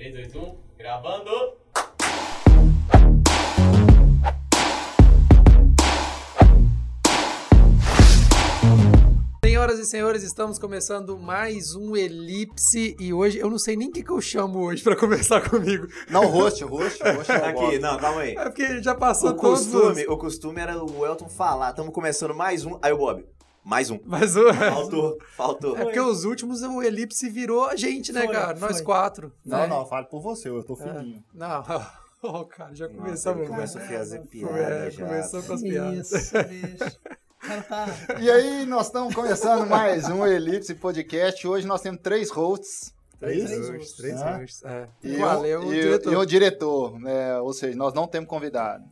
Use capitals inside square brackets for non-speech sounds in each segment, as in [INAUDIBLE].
3, 2, 1, gravando! Senhoras e senhores, estamos começando mais um Elipse e hoje eu não sei nem o que, que eu chamo hoje pra conversar [LAUGHS] comigo. Não, host, host, host é o [LAUGHS] Aqui, não, calma aí. É porque já passou O todos costume, os... o costume era o Elton falar, estamos começando mais um. Aí o Bob, mais um. Mas o... Faltou, faltou. É porque os últimos o Elipse virou a gente, né, Foi, cara? Nós foi. quatro. Não, né? não, fale por você, eu tô É. fininho. Não, [LAUGHS] oh, cara, já começamos. ele começou a fazer É, piada já. começou com as piadas. Isso, bicho. [LAUGHS] E aí, nós estamos começando mais um Elipse Podcast. Hoje nós temos três hosts. Três Três três Ah. hosts. É. E, um, é e- diretor? e o diretor, né? Ou seja, nós não temos convidado.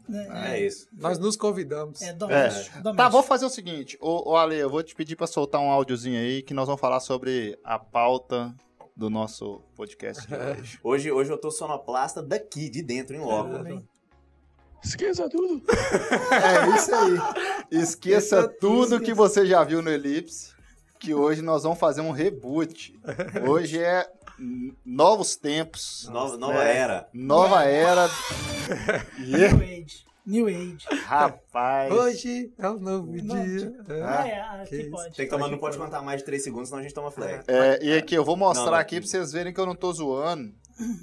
É isso. Nós nos convidamos. É doméstico. doméstico. Tá, vou fazer o seguinte. Ô, ô Ale, eu vou te pedir pra soltar um áudiozinho aí que nós vamos falar sobre a pauta do nosso podcast de [LAUGHS] hoje. Hoje, hoje eu tô sonoplasta daqui, de dentro, em loco. Esqueça tudo. É isso aí. Esqueça Esqueça tudo que você já viu no Elipse, que hoje nós vamos fazer um reboot. [LAUGHS] Hoje é novos tempos. Nova, nova É. era. Nova era. [LAUGHS] E, New Age. New Age. rapaz. Hoje é um novo Novo dia. É. Ah, é, aqui que isso. pode. Tem que tomar, não pode contar mais de 3 segundos, senão a gente toma flag. É, e aqui, eu vou mostrar Não, não. aqui pra vocês verem que eu não tô zoando.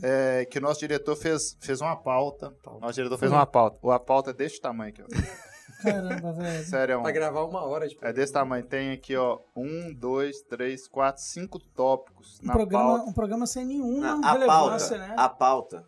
é, que o nosso diretor fez, fez uma pauta. Nosso diretor fez uma pauta. A pauta é desse tamanho aqui, ó. Caramba, [LAUGHS] velho. Sério, Pra gravar uma hora de é desse tamanho. Tem aqui, ó, um, dois, três, quatro, cinco tópicos Um na programa, pauta. um programa sem nenhuma Na- a relevância, pauta, né? a pauta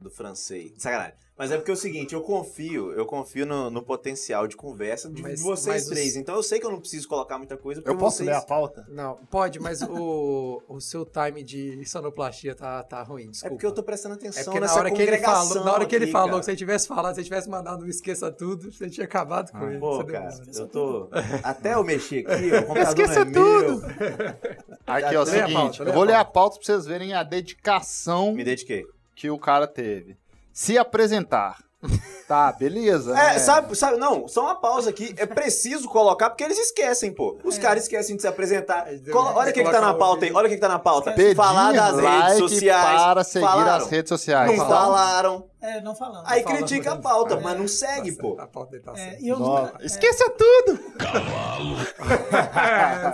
do francês. Sacanagem. Mas é porque é o seguinte, eu confio, eu confio no, no potencial de conversa de Mas- vocês mas os- três. Então eu sei que eu não preciso colocar muita coisa, Eu posso vocês... ler a pauta? Não, pode, mas o, [LAUGHS] o seu time de sonoplastia tá, tá ruim, É desculpa. porque eu tô prestando atenção É porque na hora que ele falou, na hora que ele aqui, falou se ele tivesse falado, se ele tivesse mandado um esqueça tudo, você tinha acabado com ele. Pô, Você deu cara, uma- eu tô. Até eu mexer aqui, o [LAUGHS] computador Esqueça é meu. [LAUGHS] Aqui, ó, é o seguinte. pauta, eu vou ler a pauta. pauta pra vocês verem a dedicação Me dediquei. que o cara teve. Se apresentar. [LAUGHS] Tá, beleza. É, né? sabe, sabe, não, só uma pausa aqui. É preciso colocar porque eles esquecem, pô. Os caras esquecem de se apresentar. Colo- olha o que, que tá na pauta aí, olha o que, que tá na pauta. Pedir Falar das redes like sociais. para seguir Falaram. as redes sociais. Não Então, falaram. É, não falando. Aí critica a pauta, é. mas não segue, Tá pô. A pauta dele tá É, eu nunca, é, Esqueça tudo!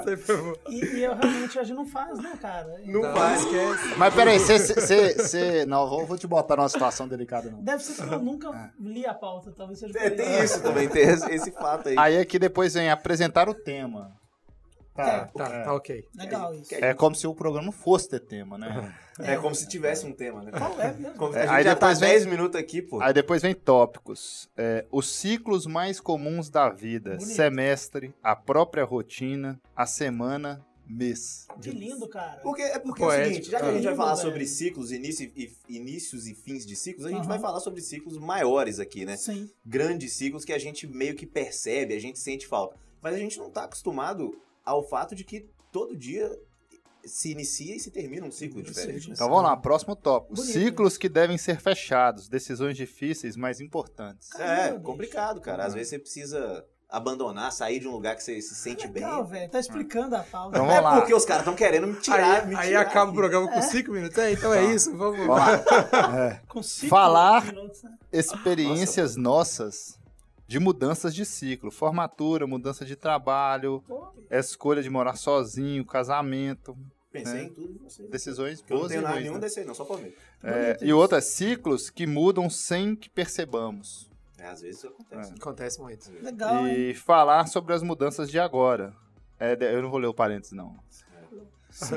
É, [LAUGHS] boa. e, e eu realmente hoje não faz, né, cara? Não Não, vai. esquece. Mas peraí, você. Não, vou, vou te botar numa situação delicada, não. Deve ser que eu [LAUGHS] nunca li a pauta, talvez seja É, tem isso também, tem esse, esse fato aí. Aí aqui depois vem apresentar o tema. Tá. Tá, tá ok. Legal isso. É como se o programa fosse ter tema, né? É como se tivesse um tema, né? Qual é mesmo? Como- A É, gente aí já tá depois vem- 10 minutos aqui, pô. Aí depois vem tópicos. É, os ciclos mais comuns da vida: Bonito. semestre, a própria rotina, a semana, mês. Que lindo, cara. Porque, é porque é o Poético. seguinte, já que a gente vai falar Velho. sobre ciclos, início e, inícios e fins de ciclos, a gente Aham. vai falar sobre ciclos maiores aqui, né? Sim. Grandes ciclos que a gente meio que percebe, a gente sente falta. Mas a gente não tá acostumado ao fato de que todo dia se inicia e se termina um ciclo diferente. né? Então vamos lá, próximo tópico. Bonito. Ciclos que devem ser fechados, decisões difíceis, mas importantes. É, bicho. complicado, cara. Às vezes você precisa abandonar, sair de um lugar que você se sente bem. Legal, velho. Tá explicando a pauta. Então É lá. porque os caras estão querendo me tirar, Aí, me aí tirar acaba o aqui. programa com cinco minutos. É, então é isso, vamos Vamos lá. [LAUGHS] Com cinco Falar- minutos, né? Experiências nossas de mudanças de ciclo. Formatura, mudança de trabalho, Pô, escolha de morar sozinho, casamento. Pensei É. em tudo em você. Decisões Eu não boas e tenho nada ruins. nenhum né? desse aí, não, só pra ver. É, e isso. outras, ciclos que mudam sem que percebamos. É, às vezes isso acontece. Acontece muito. Legal, hein? e falar sobre as mudanças de agora. É, eu não vou ler o parênteses, não.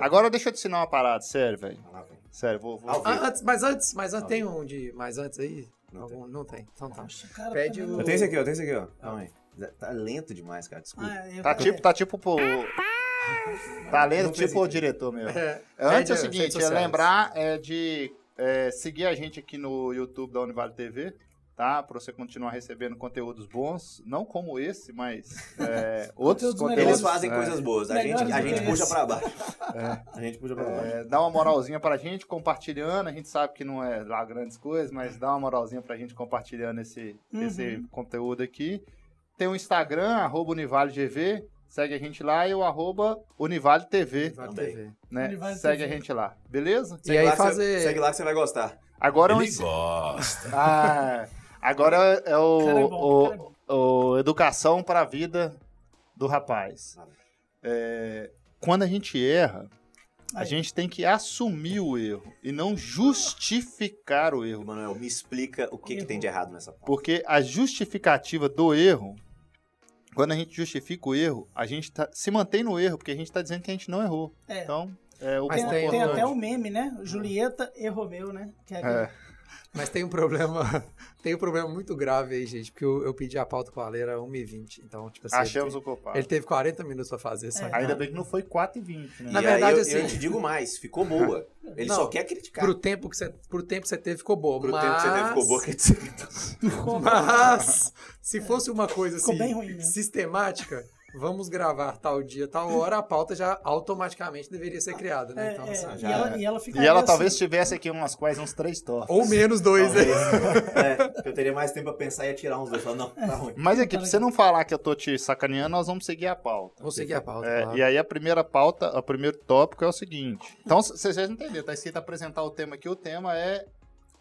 Agora deixa eu te ensinar uma parada, sério, velho. Sério, vou. vou-. Ah, antes, mas antes, mas antes tem um de mais antes aí? Não Algum- não tem. Então tá. Poxa, cara, Pede o-? Eu tenho esse aqui, eu tenho esse aqui, ó. Calma aí. Tá lento demais, cara, desculpa. Ah, eu Tá quero- tipo, tá tipo pro. Tá fez tipo o diretor meu. É, Antes é o seguinte, é lembrar é, de é, seguir a gente aqui no YouTube da Univale TV, tá? Pra você continuar recebendo conteúdos bons, não como esse, mas é, [LAUGHS] outros Conteúdos conteúdos. Eles fazem é, coisas boas, a gente, a gente puxa pra baixo. [LAUGHS] A gente puxa pra baixo. é, dá uma moralzinha pra gente, compartilhando. A gente sabe que não é lá grandes coisas, mas dá uma moralzinha pra gente compartilhando esse, Uhum. esse conteúdo aqui. Tem o Instagram, arroba UnivaleGV. segue a gente lá e o arroba Univale TV, né? Univale segue TV. a gente lá, beleza? E aí lá que você- fazer. segue lá que você vai gostar. Agora é um Ele gosta. Ah, agora é o, cara é bom, o cara é bom. o, Educação para a Vida do rapaz. É, quando a gente erra, a Aí. gente tem que assumir o erro e não justificar o erro. Emanuel, me explica o que, que tem de errado nessa pauta. Porque a justificativa do erro, quando a gente justifica o erro, a gente tá, se mantém no erro, porque a gente está dizendo que a gente não errou. É. Então, é o Mas Tem, ponto tem- tem até o meme, né? Julieta e Romeu, né? Que é aquele- É. Mas tem um problema. [LAUGHS] Tem um problema muito grave aí, gente, porque eu, eu pedi a pauta com a Leira 1h20. Então, tipo assim. Achamos ele, o culpado. ele teve 40 minutos pra fazer só. É. Ainda bem que não foi 4 e 20, né? Na e verdade, aí eu, assim- eu te digo mais, ficou boa. [LAUGHS] Ele Não, só quer criticar. Pro tempo que você, pro tempo que você teve, ficou boa. Pro mas... tempo que você teve, ficou boa criticar. Ficou- [LAUGHS] Mas, se fosse uma coisa Ficou assim, bem ruim, né? sistemática, vamos gravar tal dia, tal hora, a pauta já automaticamente deveria ser criada, né? É, Então, é, assim, já e, ela, é. e ela E ela assim, talvez tivesse aqui umas quais uns três toques. Ou menos dois, né? [LAUGHS] é, eu teria mais tempo pra pensar e ia tirar uns dois. Falar, não, tá ruim. Mas aqui, pra você não falar que eu tô te sacaneando, nós vamos seguir a pauta. Vou seguir a pauta. É, claro. E aí a primeira pauta, o primeiro tópico é o seguinte. Então, vocês já entenderam, tá escrito apresentar o tema aqui, o tema é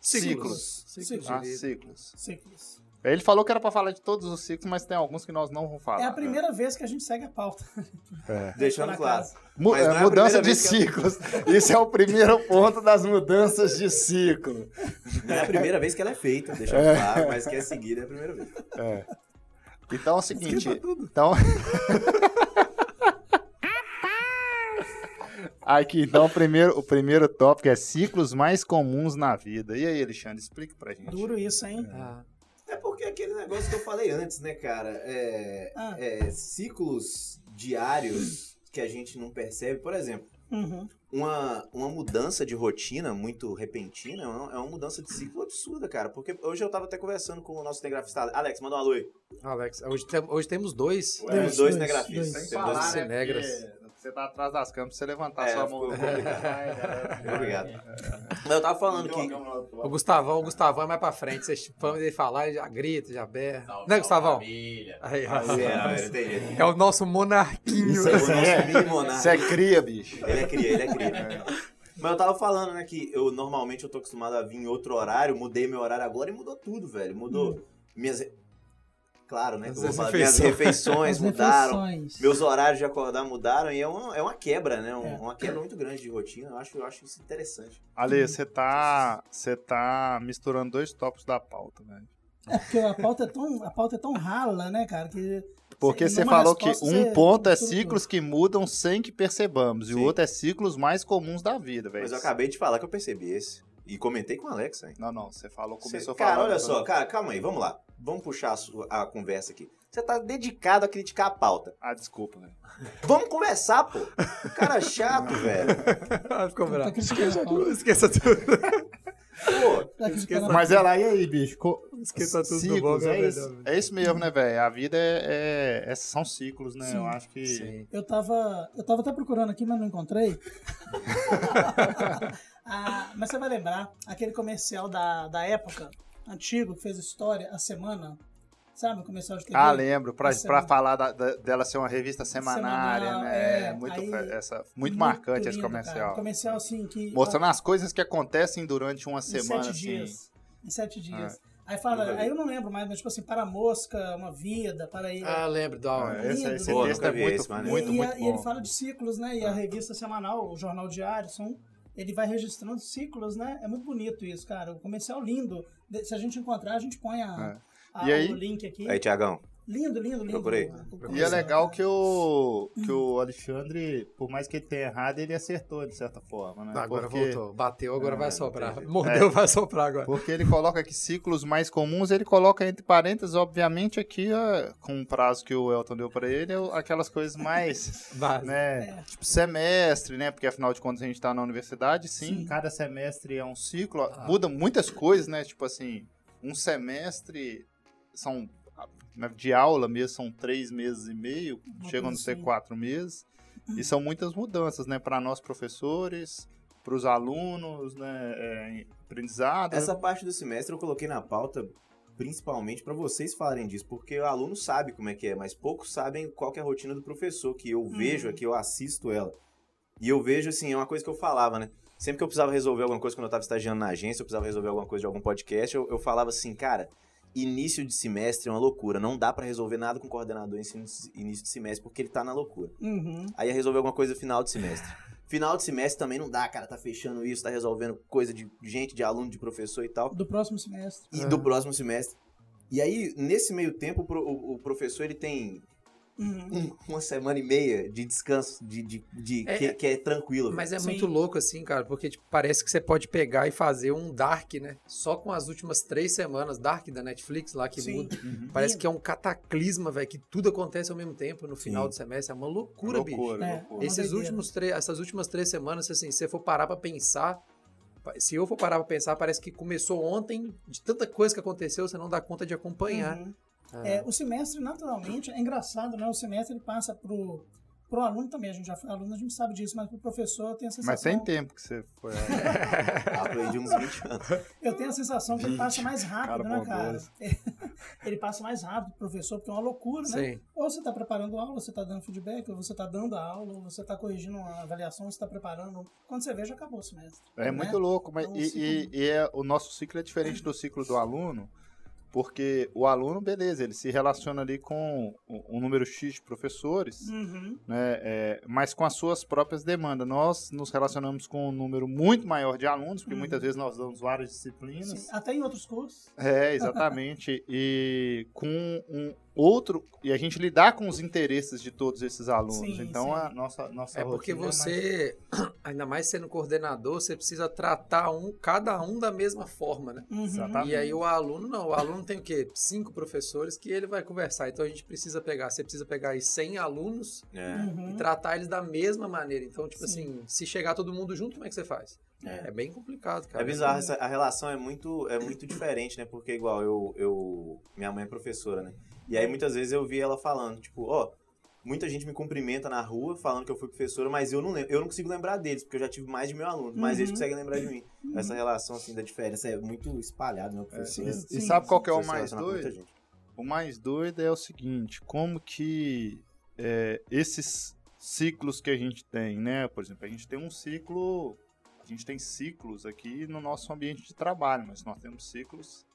ciclos. Ciclos Ah, de vida. ciclos. Ciclos. Ele falou que era pra falar de todos os ciclos, mas tem alguns que nós não vamos falar. É a né? primeira vez que a gente segue a pauta. [LAUGHS] Deixando Na claro. Mu- é, é mudança de ciclos. Isso é o primeiro ponto das mudanças de ciclo. Não é a primeira vez que ela é feita, deixando claro, mas que é seguida é a primeira vez. Então é o seguinte. Então. Aqui, então, o primeiro, o primeiro tópico é ciclos mais comuns na vida. E aí, Alexandre, explica pra gente. Duro isso, hein? Ah, É porque aquele negócio que eu falei antes, né, cara? É, Ah. é ciclos diários que a gente não percebe. Por exemplo, Uhum. uma, uma mudança de rotina muito repentina é uma, é uma mudança de ciclo absurda, cara. Porque hoje eu tava até conversando com o nosso cinegrafista. Alex, manda um alô aí. Alex, hoje, tem- hoje temos dois. Temos Dois, dois dois, cinegrafistas. dois. Temos dois falar, Você tá atrás das câmeras, pra você levantar É, sua mão. complicado. [LAUGHS] Obrigado. Mas eu tava falando que. O Gustavão, o Gustavão é mais pra frente. Vocês vão ele falar, ele já grita, já berra. Salve, né, Gustavão? família. Aí, É, é o nosso monarquinho. Isso aí, O nosso. Você é cria, bicho. Ele é cria, ele é cria. Mas eu tava falando, né, que eu normalmente eu tô acostumado a vir em outro horário, mudei meu horário agora e mudou tudo, velho. Mudou minhas. Claro, né? que eu vou As falar, minhas refeições. refeições As mudaram. refeições. Meus horários de acordar mudaram e é uma, é uma quebra, né? Um- É. Uma quebra muito grande de rotina. Eu acho, eu acho isso interessante. Ale, você tá, você tá misturando dois tópicos da pauta, velho. É porque a pauta é tão, a pauta é tão rala, né, cara? Que Porque você falou que um ponto é ciclos que mudam sem que percebamos, e o Sim. outro é ciclos mais comuns da vida, velho. Mas eu acabei de falar que eu percebi esse. E comentei com o Alex, hein? Não, não, você falou, começou cara, falando. olha só, cara, calma aí, vamos lá. Vamos puxar a, sua- a conversa aqui. Você tá dedicado a criticar a pauta. Ah, desculpa, velho. [LAUGHS] Vamos conversar, pô. Cara chato, [LAUGHS] velho. Ah, Ficou tá bravo. criticando a pauta. Esqueça tudo. Pô, Tá criticando a Mas é lá, e aí, bicho? Co- Esqueça tudo do ciclos, bom, é, é isso, é isso mesmo, né, velho? A vida é, é- é- são ciclos, né? Sim. Eu acho que. Sim. Eu tava, eu tava até procurando aqui, mas não encontrei. [LAUGHS] Ah, mas você vai lembrar aquele comercial da, da época, antigo, que fez história, a semana. Sabe, o comercial de TV? Ah, lembro. Pra, pra falar da- da- dela ser uma revista semanária, Semanal, né? é, muito, aí- essa, muito, marcante esse lindo, cara. comercial. Comercial, assim, que... Mostrando as coisas que acontecem durante uma em semana, sete assim. dias. Em sete dias. É. Aí fala, aí eu não lembro mais, mas tipo assim, para a mosca, uma vida, para ir. Ah, lembro Ah, esse, Lindo, esse lindo. texto é muito, maneiro. muito, e, muito a- e ele fala de ciclos, né? E a revista semanal, o jornal diário, são, ele vai registrando ciclos, né? É muito bonito isso, cara. O comercial lindo. De- Se a gente encontrar, a gente põe a, a- E aí? o link aqui. aí, Tiagão. Lindo, lindo, lindo. Procurei. E é legal que o, que o Alexandre, por mais que ele tenha errado, ele acertou de certa forma, né? Agora porque, voltou. Bateu, agora Ah, vai soprar. entendi. Mordeu, vai soprar agora. Porque ele coloca aqui ciclos mais comuns, ele coloca entre parênteses, obviamente, aqui, com o prazo que o Elton deu pra ele, é aquelas coisas mais, [LAUGHS] né, tipo semestre, né, porque afinal de contas a gente tá na universidade, sim, Sim. cada semestre é um ciclo, Ah. muda muitas coisas, né, tipo assim, um semestre são, de aula mesmo, são três meses e meio, Uma chegam a ser assim. quatro meses, e são muitas mudanças, né, para nós professores, para os alunos, né, é, aprendizado. Essa parte do semestre eu coloquei na pauta principalmente para vocês falarem disso, porque o aluno sabe como é que é, mas poucos sabem qual que é a rotina do professor, que eu vejo aqui, eu assisto ela. E eu vejo, assim, é uma coisa que eu falava, né? Sempre que eu precisava resolver alguma coisa, quando eu estava estagiando na agência, eu precisava resolver alguma coisa de algum podcast, eu, eu falava assim, cara, início de semestre é uma loucura, não dá para resolver nada com o coordenador em início de semestre, porque ele tá na loucura. Uhum. Aí ia resolver alguma coisa final de semestre. Final de semestre também não dá, cara, tá fechando isso, tá resolvendo coisa de gente, de aluno, de professor e tal. Do próximo semestre. E do próximo semestre. E aí, nesse meio tempo, o professor ele tem Uhum. um- uma semana e meia de descanso, de, de, de- É, que, que é tranquilo. Mas é Sim. muito louco assim, cara, porque tipo, parece que você pode pegar e fazer um Dark, né? Só com as últimas três semanas, Dark da Netflix lá que Sim. muda. Uhum. Parece que é um cataclisma, velho, que tudo acontece ao mesmo tempo no final Sim. do semestre. É uma loucura, bicho. loucura, É. loucura. Esses últimos três, essas últimas três semanas, assim, se você for parar pra pensar, se eu for parar pra pensar, parece que começou ontem, de tanta coisa que aconteceu, você não dá conta de acompanhar. Uhum. É, o semestre, naturalmente, é engraçado, né? O semestre ele passa pro, pro aluno também. A gente já foi aluno, a gente sabe disso, mas pro professor tem a sensação. Mas tem tempo que você foi. [LAUGHS] Aprendi uns 20 anos. Eu tenho a sensação que ele passa mais rápido, Cara né, cara? [LAUGHS] ele passa mais rápido pro professor, porque é uma loucura, né? Sim. Ou você está preparando aula, você está dando feedback, ou você está dando a aula, ou você está corrigindo uma avaliação, você está preparando. Quando você vê, já acabou o semestre. É né? muito louco, mas É um e, ciclo. e- e é, o nosso ciclo é diferente do ciclo do aluno, porque o aluno, beleza, ele se relaciona ali com um número X de professores, Uhum. né, é, mas com as suas próprias demandas. Nós nos relacionamos com um número muito maior de alunos, porque Uhum. muitas vezes nós damos várias disciplinas. Sim, Até em outros cursos. É, exatamente. [LAUGHS] e com um outro. E a gente lidar com os interesses de todos esses alunos. Sim, então sim. a nossa, nossa É porque rotina mais- você, [CLEARS THROAT] ainda mais sendo coordenador, você precisa tratar um, cada um da mesma forma, né? Uhum. Exatamente. E aí o aluno não, o aluno tem o quê? Cinco professores que ele vai conversar. Então a gente precisa pegar, você precisa pegar aí 100 alunos É. Uhum. e tratar eles da mesma maneira. Então, tipo Sim. assim, se chegar todo mundo junto, como é que você faz? É, bem complicado, cara. É bizarro, essa, a relação é muito, é muito diferente, né? Porque, igual, eu, eu. Minha mãe é professora, né? E aí muitas vezes eu vi ela falando, tipo, ó, muita gente me cumprimenta na rua falando que eu fui professora, mas eu não lembro, eu não consigo lembrar deles, porque eu já tive mais de mil alunos, mas eles Uhum. conseguem lembrar de mim. Essa relação, assim, da diferença é muito espalhada, né? Professor. E, Sim, e sabe qual que é o mais doido? O mais doido é o seguinte, como que é, esses ciclos que a gente tem, né? Por exemplo, a gente tem um ciclo, a gente tem ciclos aqui no nosso ambiente de trabalho, mas nós temos ciclos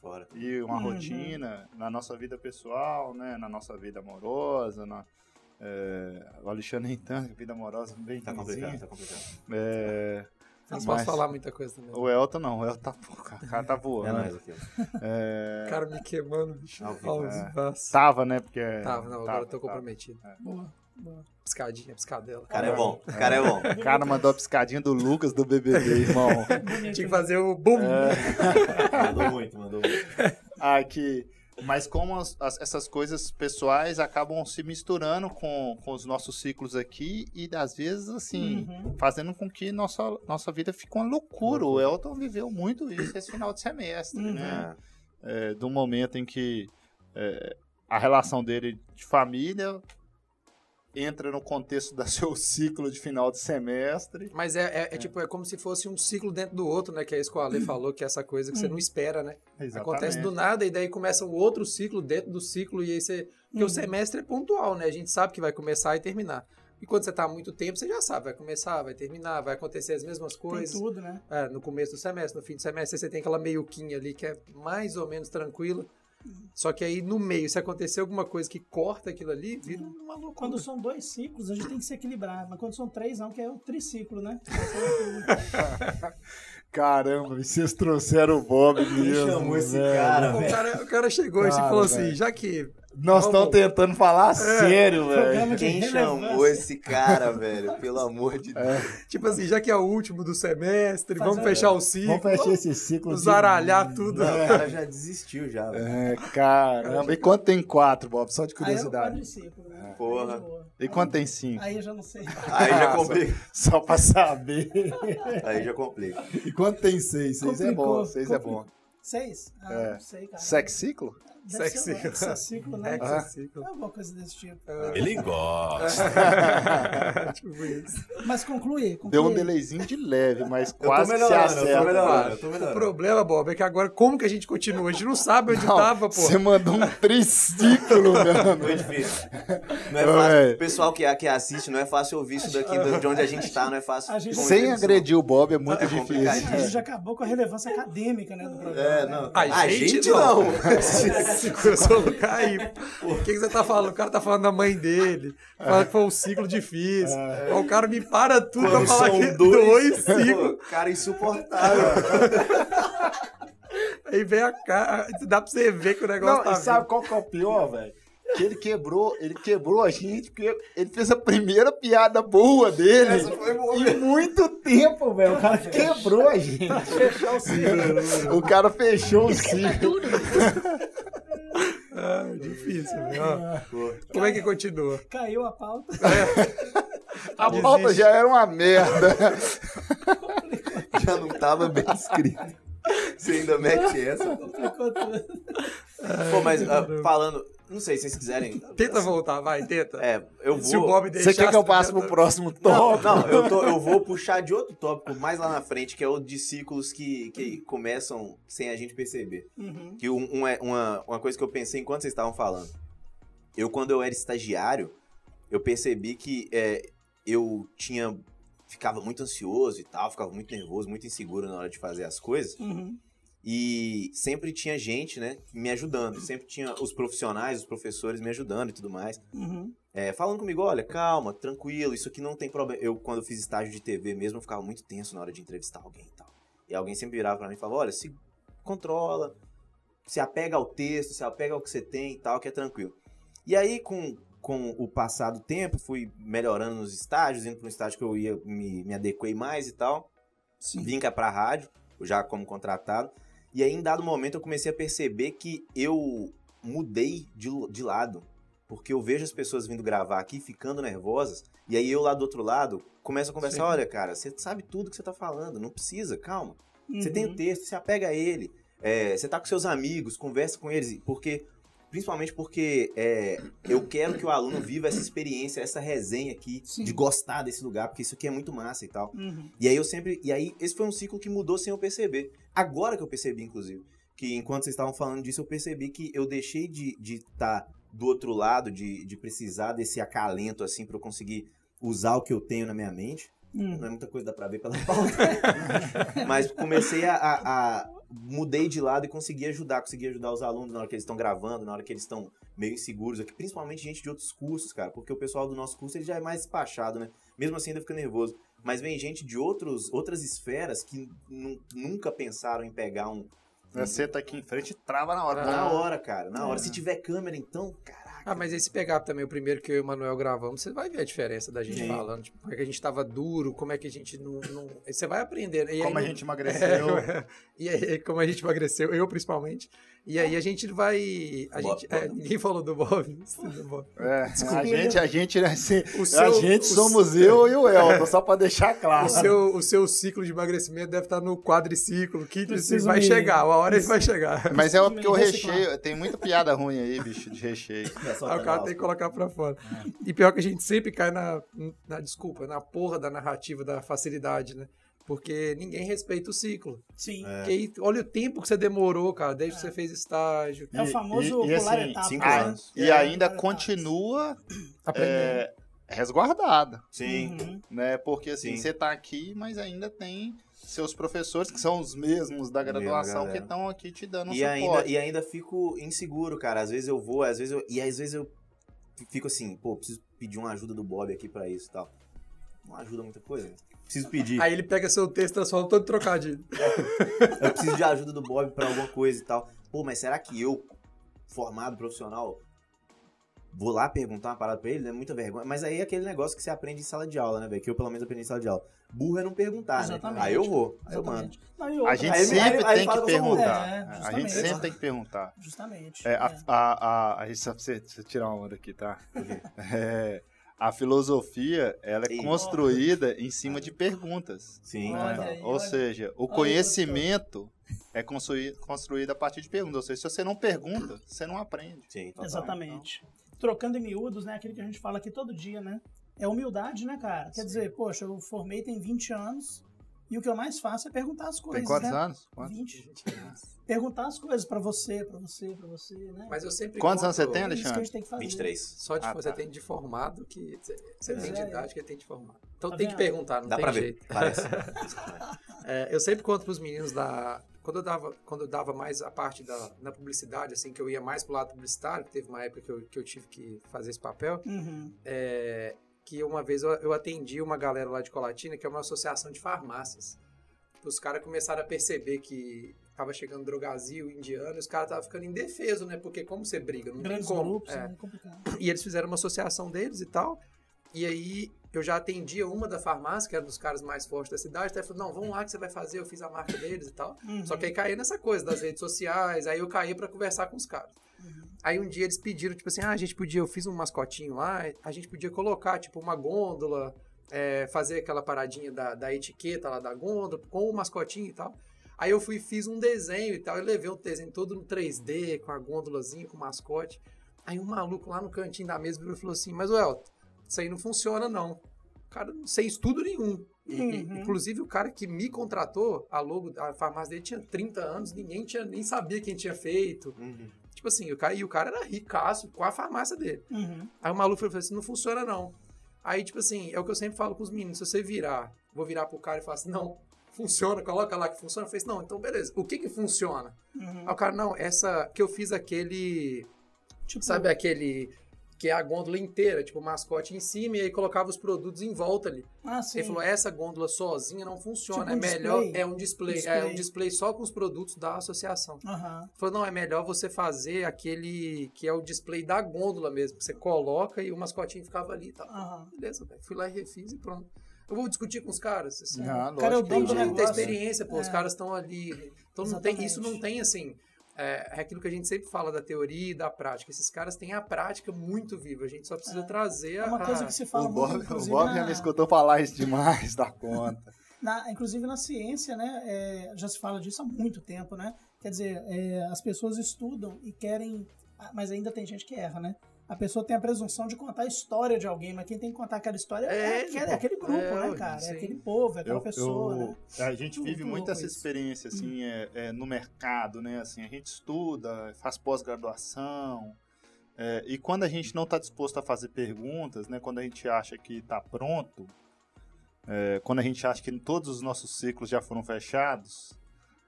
Fora. e uma Uhum. rotina na nossa vida pessoal, né? Na nossa vida amorosa, na, é, o Alexandre nem tanto, vida amorosa bem Tá complicado, tá complicado. É, Não mas- posso falar muita coisa também. o Elton não, o Elton tá, o cara tá É voando. aqui, ó. É, O cara me queimando, bicho. Ao vivo, Ao é. vivaço. tava, né? Porque Tava, não, agora eu tô tava. comprometido. Boa, Piscadinha, piscadela. O cara é bom, o cara é bom. O cara mandou a piscadinha do Lucas do BBB, [LAUGHS] irmão. Tinha que fazer o boom. É. Mandou muito, mandou muito. Aqui. Mas como as- as- essas coisas pessoais acabam se misturando com, com os nossos ciclos aqui e às vezes assim, Uhum. fazendo com que nossa, nossa vida fique uma loucura. O Elton viveu muito isso esse final de semestre, Uhum. né? É, do momento em que é, a relação dele de família entra no contexto [LAUGHS] do seu ciclo de final de semestre. Mas é, é- é tipo, é como se fosse um ciclo dentro do outro, né? Que é isso que o Ale [CLEARS THROAT] falou, que é essa coisa que você não espera, né? Acontece do nada e daí começa um outro ciclo dentro do ciclo e aí você... Porque Uhum. o semestre é pontual, né? A gente sabe que vai começar e terminar. E quando você tá há muito tempo, você já sabe, vai começar, vai terminar, vai acontecer as mesmas Tem coisas. tudo, né? É, no começo do semestre, no fim do semestre, você tem aquela meiuquinha ali que é mais ou menos tranquila. Só que aí no meio, se acontecer alguma coisa que corta aquilo ali, vira uma loucura. Quando são dois ciclos, a gente tem que se equilibrar. Mas quando são três, não, que é o triciclo, né? [LAUGHS] Caramba, vocês trouxeram o Bob mesmo. chamou esse cara, o, cara, o cara chegou e falou assim, velho. já que Nós estamos tentando falar sério, velho. De Quem chamou esse cara, velho? Pelo amor de Deus. Tipo assim, já que é o último do semestre, Fazer- vamos fechar o ciclo. Vamos fechar esse ciclo. de- Zaralhar tudo. Não, o cara já desistiu já, velho. É, caramba. E quanto tem quatro, Bob? Só de Aí é curiosidade. quadriciclo, né? Porra. Aí, de boa. E quanto tem cinco? Aí eu já não sei. Aí já [LAUGHS] complica. Só pra saber. Aí já complica. E quanto tem seis? Seis é Complicou, bom, seis é bom. Seis? Ah, É. não sei, cara. Sex ciclo? Deve Sex ser ciclo. hexaciclo, né? Hexaciclo. É alguma coisa desse tipo. Ele gosta. [LAUGHS] tipo isso. Mas conclui, conclui. Deu um delayzinho de leve, mas Eu tô quase que se tô acerta. melhorando, eu tô O problema, Bob, é que agora como que a gente continua? A gente não sabe onde Não, tava, pô. Você mandou um triciclo, mano. [LAUGHS] Foi difícil. Não é fácil. O pessoal que, que assiste, não é fácil ouvir isso daqui de onde a gente tá, não é fácil. A Sem agredir o Bob é muito É difícil. A gente já acabou com a relevância acadêmica né, do programa. É, né? não. A A gente gente não. não. [LAUGHS] Eu sou o Caí. O que, que você tá falando? O cara tá falando da mãe dele, fala que foi um ciclo difícil. Aí O cara me para tudo pra Quando falar são que dois, dois [LAUGHS] ciclos. Cara insuportável. [LAUGHS] Aí vem a cara. Dá pra você ver que o negócio Não, tá e sabe vindo. qual que é o pior, velho? Que ele quebrou, ele quebrou a gente, porque ele fez a primeira piada boa dele. Essa foi boa. Em muito tempo, velho. O cara [LAUGHS] quebrou a gente. Fechar o ciclo. O cara fechou o ciclo. Ah, difícil, né? Ó, Como é que continua? Caiu a pauta. [LAUGHS] A Desiste. pauta já era uma merda. Já não tava bem escrito. Você ainda mete essa. Pô, mas ah, falando, não sei se vocês quiserem. [LAUGHS] Tenta voltar, vai, tenta. É, eu Se o vou. Bob deixar. Você quer que eu passe pro próximo tópico? Não, eu, tô- eu vou [LAUGHS] puxar de outro tópico mais lá na frente, que é o de ciclos que, que começam sem a gente perceber. Uhum. Que um, um é uma, uma coisa que eu pensei enquanto vocês estavam falando. Eu, quando eu era estagiário, eu percebi que é, eu tinha. Ficava muito ansioso e tal, ficava muito nervoso, muito inseguro na hora de fazer as coisas. Uhum. E sempre tinha gente, né, me ajudando. Sempre tinha os profissionais, os professores me ajudando e tudo mais. Uhum. É, falando comigo, olha, calma, tranquilo, isso aqui não tem problema. Eu, quando eu fiz estágio de TV mesmo, eu ficava muito tenso na hora de entrevistar alguém e tal. E alguém sempre virava pra mim e falava, olha, se controla, se apega ao texto, se apega ao que você tem e tal, que é tranquilo. E aí, com, com o passar do tempo, fui melhorando nos estágios, indo pra um estágio que eu ia, me, me adequei mais e tal. Sim. Vim cá pra rádio, já como contratado. E aí, em dado momento, eu comecei a perceber que eu mudei de, de lado. Porque eu vejo as pessoas vindo gravar aqui, ficando nervosas. E aí, eu lá do outro lado, começo a conversar. Sim. Olha, cara, você sabe tudo que você tá falando. Não precisa, calma. Você tem o Uhum. texto, você apega a ele. É, você tá com seus amigos, conversa com eles. Porque, principalmente porque é, eu quero que o aluno viva essa experiência, essa resenha aqui, Sim. de gostar desse lugar, porque isso aqui é muito massa e tal. Uhum. E aí eu sempre. E aí, esse foi um ciclo que mudou sem eu perceber. Agora que eu percebi, inclusive. Que enquanto vocês estavam falando disso, eu percebi que eu deixei de estar do outro lado, de, de precisar desse acalento, assim, pra eu conseguir usar o que eu tenho na minha mente. Uhum. Não é muita coisa, dá pra ver pela [LAUGHS] pauta. [LAUGHS] Mas comecei a, a- a- Mudei de lado e consegui ajudar. Consegui ajudar os alunos na hora que eles estão gravando, na hora que eles estão meio inseguros aqui. Principalmente gente de outros cursos, cara. Porque o pessoal do nosso curso ele já é mais despachado, né? Mesmo assim ainda fica nervoso. Mas vem gente de outros, outras esferas que nu- nunca pensaram em pegar um. Você senta aqui em frente e trava na hora. Na hora, cara. Na hora. Se tiver câmera, então, caraca. Ah, mas aí se pegar também o primeiro que eu e o Manuel gravamos, você vai ver a diferença da gente Sim. falando. Tipo, como é que a gente tava duro, como é que a gente não. não... aí Você vai aprendendo. E aí Como a não- gente emagreceu. [LAUGHS] É, e aí, como a gente emagreceu, eu principalmente. E aí a gente vai. A Bob, gente, é, ninguém falou do Bob. [LAUGHS] do Bob. É, a gente, a gente, né, assim, O a seu- gente somos eu e o Elton, só pra deixar claro. O seu, o seu ciclo de emagrecimento deve estar no quadriciclo, quinto ciclo. Vai me- chegar, uma hora ele vai chegar. [LAUGHS] Mas é porque o recheio, tem muita piada ruim aí, bicho, de recheio. [LAUGHS] Aí o cara tem que colocar pra fora. E pior que a gente sempre cai na, na desculpa, na porra da narrativa da facilidade, né? Porque ninguém respeita o ciclo. Sim. É. Aí, olha o tempo que você demorou, cara, desde que você fez estágio. É o famoso e- e pular assim, etapas. cinco né? anos. E É, ainda continua Aprendendo. é, resguardada, Sim. etapas. Uhum. né? Porque assim, Sim. você tá aqui, mas ainda tem seus professores, que são os mesmos da graduação, que estão aqui te dando E suporte. ainda, e ainda fico inseguro, cara. Às vezes eu vou, às vezes eu. E às vezes eu fico assim, pô, preciso pedir uma ajuda do Bob aqui pra isso e tal. Não ajuda muita coisa. Preciso pedir. Aí ele pega seu texto e transforma todo em trocadilho. Eu preciso de ajuda do Bob pra alguma coisa e tal. Pô, mas será que eu, formado profissional, vou lá perguntar uma parada pra ele? É muita vergonha. Mas aí é aquele negócio que você aprende em sala de aula, né, velho? Que eu pelo menos aprendi em sala de aula. Burro é não perguntar, né? Exatamente. Aí eu vou. Aí eu mando. Não, e A gente Aí- sempre aí- tem que perguntar. É, a gente sempre tem que perguntar. Justamente. É, a, é. a, a, a, só pra você, você tirar uma onda aqui, tá? É, a filosofia, ela é Ih. construída em cima de perguntas. Sim. Né? Ou olha. seja, o Olha, conhecimento é construí- construída a partir de perguntas. Ou seja, se você não pergunta, você não aprende. Sim, total. Exatamente. Trocando em miúdos, né? Aquilo que a gente fala aqui todo dia, né? É humildade, né, cara? Quer dizer, poxa, eu formei tem 20 anos e o que eu mais faço é perguntar as coisas, Tem quantos né? anos? Quantos? 20. Perguntar as coisas pra você, pra você, pra você, né? Mas eu sempre Quantos anos você tem, é isso que a Alexandre? gente tem que fazer. 23. Só de Ah, você tá. tem de formado que você Pois tem de é. idade que ele tem de formado. Então Tá tem que perguntar, não Dá tem pra ver. jeito. Parece. [LAUGHS] É, eu sempre conto pros meninos da quando eu dava quando eu dava mais a parte da na publicidade assim que eu ia mais pro lado publicitário, que teve uma época que eu, que eu tive que fazer esse papel, Uhum. é, que uma vez eu, eu atendi uma galera lá de Colatina, que é uma associação de farmácias. Os caras começaram a perceber que tava chegando drogazil, indiano, e os caras estavam ficando indefesos, né? Porque como você briga? Não Grandes tem como. grupos, É. é complicado. E eles fizeram uma associação deles e tal. E aí eu já atendia uma da farmácia, que era um dos caras mais fortes da cidade. Até falou, não, vamos lá que você vai fazer. Eu fiz a marca deles e tal. Uhum. Só que aí caí nessa coisa das redes sociais. Aí eu caí pra conversar com os caras. Aí um dia eles pediram, tipo assim, ah, a gente podia, eu fiz um mascotinho lá, a gente podia colocar, tipo, uma gôndola, é, fazer aquela paradinha da, da etiqueta lá da gôndola, com o mascotinho e tal. Aí eu fui fiz um desenho e tal, e levei o desenho todo no 3D, com a gôndolazinha, com o mascote. Aí um maluco lá no cantinho da mesa virou e falou assim, mas o Elton, isso aí não funciona não. Cara não sem estudo nenhum. E, Uhum. inclusive o cara que me contratou, a logo, a farmácia dele tinha 30 anos, ninguém tinha, nem sabia quem tinha feito. Uhum. Tipo assim, o cara, e o cara era ricaço com a farmácia dele. Uhum. Aí o maluco falou assim, não funciona não. Aí, tipo assim, é o que eu sempre falo com os meninos, se você virar, vou virar pro cara e falar assim, não, funciona, coloca lá que funciona. Eu falei assim, não, então beleza, o que que funciona? Uhum. Aí o cara, não, essa, que eu fiz aquele, Tipo, sabe aquele, que é a gôndola inteira, tipo, o mascote em cima, e aí colocava os produtos em volta ali. ah, sim. Ele falou, essa gôndola sozinha não funciona, Tipo um é melhor, display. é um display, é Display. um display só com os produtos da associação. Aham. Falou, não, é melhor você fazer aquele que é o display da gôndola mesmo. que Você coloca e o mascotinho ficava ali e tal. Aham. Beleza, velho. Fui lá e refiz e pronto. Eu vou discutir com os caras. Assim, Ah, O cara é o lógico. dono tem do jeito, tem negócio. experiência, pô. Os É. caras estão ali. Então não tem, isso não tem assim. É, é aquilo que a gente sempre fala da teoria e da prática. Esses caras têm a prática muito viva. A gente só precisa trazer É a. uma coisa que se fala O muito, Bob, o inclusive, Bob na, já me escutou falar isso demais da conta. [LAUGHS] na- inclusive na ciência, né? é, já se fala disso há muito tempo, né? Quer dizer, é, as pessoas estudam e querem, ah, mas ainda tem gente que erra, né? A pessoa tem a presunção de contar a história de alguém, mas quem tem que contar aquela história é, É, aquele, pô. aquele grupo, É, né, cara? sim. É aquele povo, é aquela Eu- pessoa, eu- né? A gente Muito vive muito essa isso. experiência assim é, é, no mercado, né? Assim, a gente estuda, faz pós-graduação, é, e quando a gente não está disposto a fazer perguntas, né? Quando a gente acha que está pronto, é, quando a gente acha que todos os nossos ciclos já foram fechados,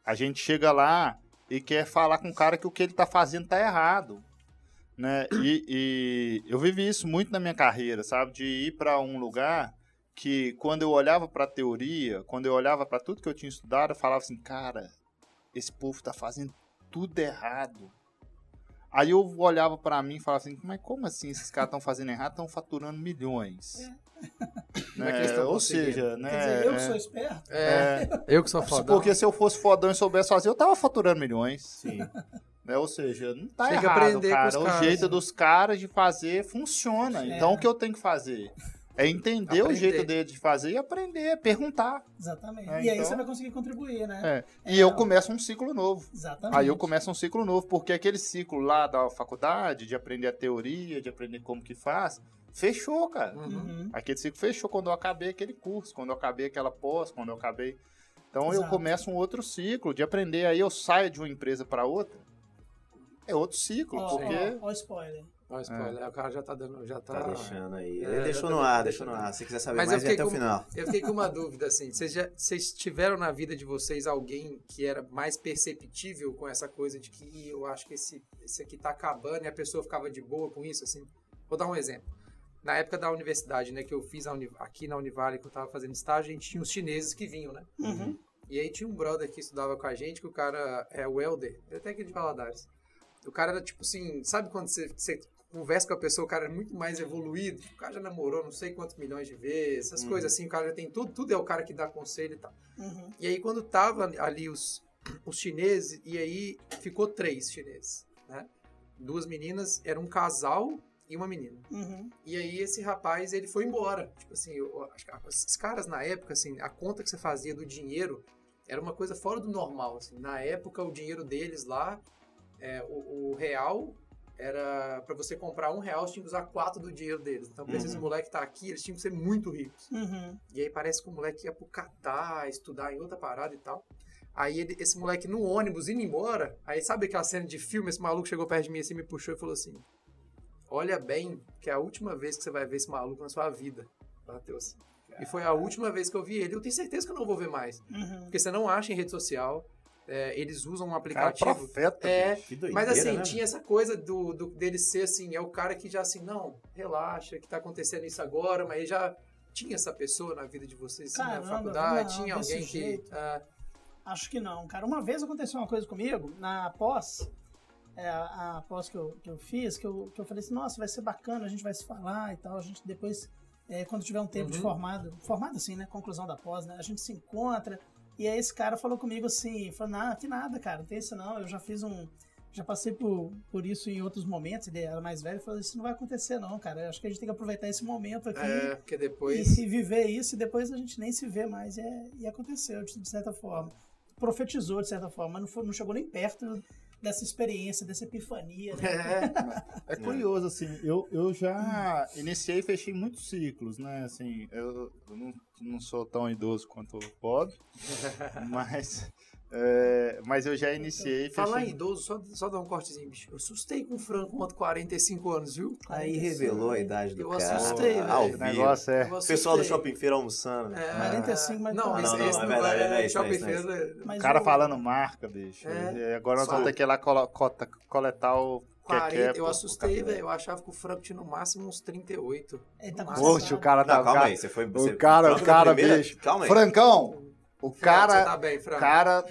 a gente chega lá e quer falar com o cara que o que ele está fazendo está errado. Né? E, e eu vivi isso muito na minha carreira, sabe? De ir para um lugar que quando eu olhava para a teoria, quando eu olhava para tudo que eu tinha estudado, eu falava assim, cara, esse povo tá fazendo tudo errado. Aí eu olhava para mim e falava assim, mas como assim esses caras estão fazendo errado, estão faturando milhões? É [LAUGHS] Né? tão Ou seja, né? Quer dizer, eu que é- sou esperto, É, [LAUGHS] eu que sou foda. porque se eu fosse fodão e soubesse fazer, eu tava faturando milhões. Sim. [LAUGHS] Né? Ou seja, não tá Tem errado, cara. o jeito dos caras de fazer funciona. É. Então o que eu tenho que fazer? É entender o Aprender. jeito dele de fazer e aprender, perguntar. exatamente. É, e aí então- você vai conseguir contribuir, né? É. E eu começo um ciclo novo. Exatamente. Aí eu começo um ciclo novo, porque aquele ciclo lá da faculdade, de aprender a teoria, de aprender como que faz, fechou, cara. Uhum. Uhum. Aquele ciclo fechou quando eu acabei aquele curso, quando eu acabei aquela pós, quando eu acabei. Então eu Exato. começo um outro ciclo de aprender. Aí eu saio de uma empresa para outra. É outro ciclo, Ó, porque. ó, ó, spoiler. Ó, spoiler, O cara já tá dando. Já tá, Tá deixando aí. É, Ele deixou já no ar, deixou no ar. Se quiser saber Mas mais, vem até o com- final. Eu fiquei com uma dúvida, assim. Vocês, já, vocês tiveram na vida de vocês alguém que era mais perceptível com essa coisa de que "Ih, eu acho que esse, esse aqui tá acabando e a pessoa ficava de boa com isso, assim? Vou dar um exemplo. Na época da universidade, né, que eu fiz Uni- aqui na Univale, que eu tava fazendo estágio, a gente tinha os chineses que vinham, né? Uhum. E aí tinha um brother que estudava com a gente, que o cara é o Elder, ele é até aqui de Valadares. O cara era tipo assim, sabe quando você, você conversa com a pessoa, o cara é muito mais evoluído, o cara já namorou não sei quantos milhões de vezes, essas Uhum. coisas assim, o cara já tem tudo, tudo é o cara que dá conselho e tal. Uhum. E aí quando tava ali os, os chineses, e aí ficou três chineses, né? Duas meninas, era um casal e uma menina. Uhum. E aí esse rapaz, ele foi embora. Tipo assim, eu, esses caras na época, assim, a conta que você fazia do dinheiro era uma coisa fora do normal, assim. Na época, o dinheiro deles lá, é, o, o real era para você comprar um real, você tinha que usar quatro do dinheiro deles. Então, pra esses Uhum. moleques estar aqui, eles tinham que ser muito ricos. Uhum. E aí parece que o moleque ia pro Catar, estudar em outra parada e tal. Aí ele- esse moleque no ônibus indo embora, aí sabe aquela cena de filme, esse maluco chegou perto de mim assim, me puxou e falou assim: Olha bem, que é a última vez que você vai ver esse maluco na sua vida. Bateu assim. E foi a última vez que eu vi ele. Eu tenho certeza que eu não vou ver mais. Uhum. Porque você não acha em rede social. É, eles usam um Cara, aplicativo. profeta. é, Que doideira, mas assim, né? tinha essa coisa do, do- dele ser assim, é o cara que já assim, não, relaxa, que tá acontecendo isso agora, mas ele já tinha essa pessoa na vida de vocês, assim, Caramba, na faculdade, não, tinha alguém que. ah, Acho que não, cara. Uma vez aconteceu uma coisa comigo, na pós, é, a pós que eu, que eu fiz, que eu, que eu falei assim, nossa, vai ser bacana, a gente vai se falar e tal, a gente depois, é, quando tiver um tempo de Uhum. formado, formado assim, né, conclusão da pós, né, a gente se encontra, e aí esse cara falou comigo assim, falou, não, que nada, cara, não tem isso não, eu já fiz um, já passei por, por isso em outros momentos, ele era mais velho, falou, isso não vai acontecer não, cara, eu acho que a gente tem que aproveitar esse momento aqui, é, porque depois. e, viver isso e depois a gente nem se vê mais. E, é- e aconteceu, de, de certa forma. Profetizou, de certa forma, mas não, foi- não chegou nem perto dessa experiência, dessa epifania. Né? É, [LAUGHS] É curioso, assim, eu, eu já iniciei e fechei muitos ciclos, né? Assim, eu, eu não, não sou tão idoso quanto o Bob, [LAUGHS] mas, é, mas eu já iniciei e Falar em fechei. idoso, só, só dar um cortezinho, bicho. Eu assustei com o Franco quanto 45 anos, viu? Aí revelou a idade do Eu cara. assustei, ao velho. O vivo. negócio é. Eu O pessoal do assustei. Shopping Feira almoçando. É, 45, mas não, tá. esse, Não, não, esse é não não é isso, Shopping é é Feira, Mas O cara falando marca, bicho. É. Agora nós Só- vamos ter que ir lá coletar o que 40, é eu assustei, velho. Eu achava que o Franco tinha no máximo uns 38. Ele tá. Poxa, o cara tá. Não, calma cara- aí, você foi... O cara, o cara, bicho. Calma aí. Francão, o cara. Você tá bem, Franco? cara.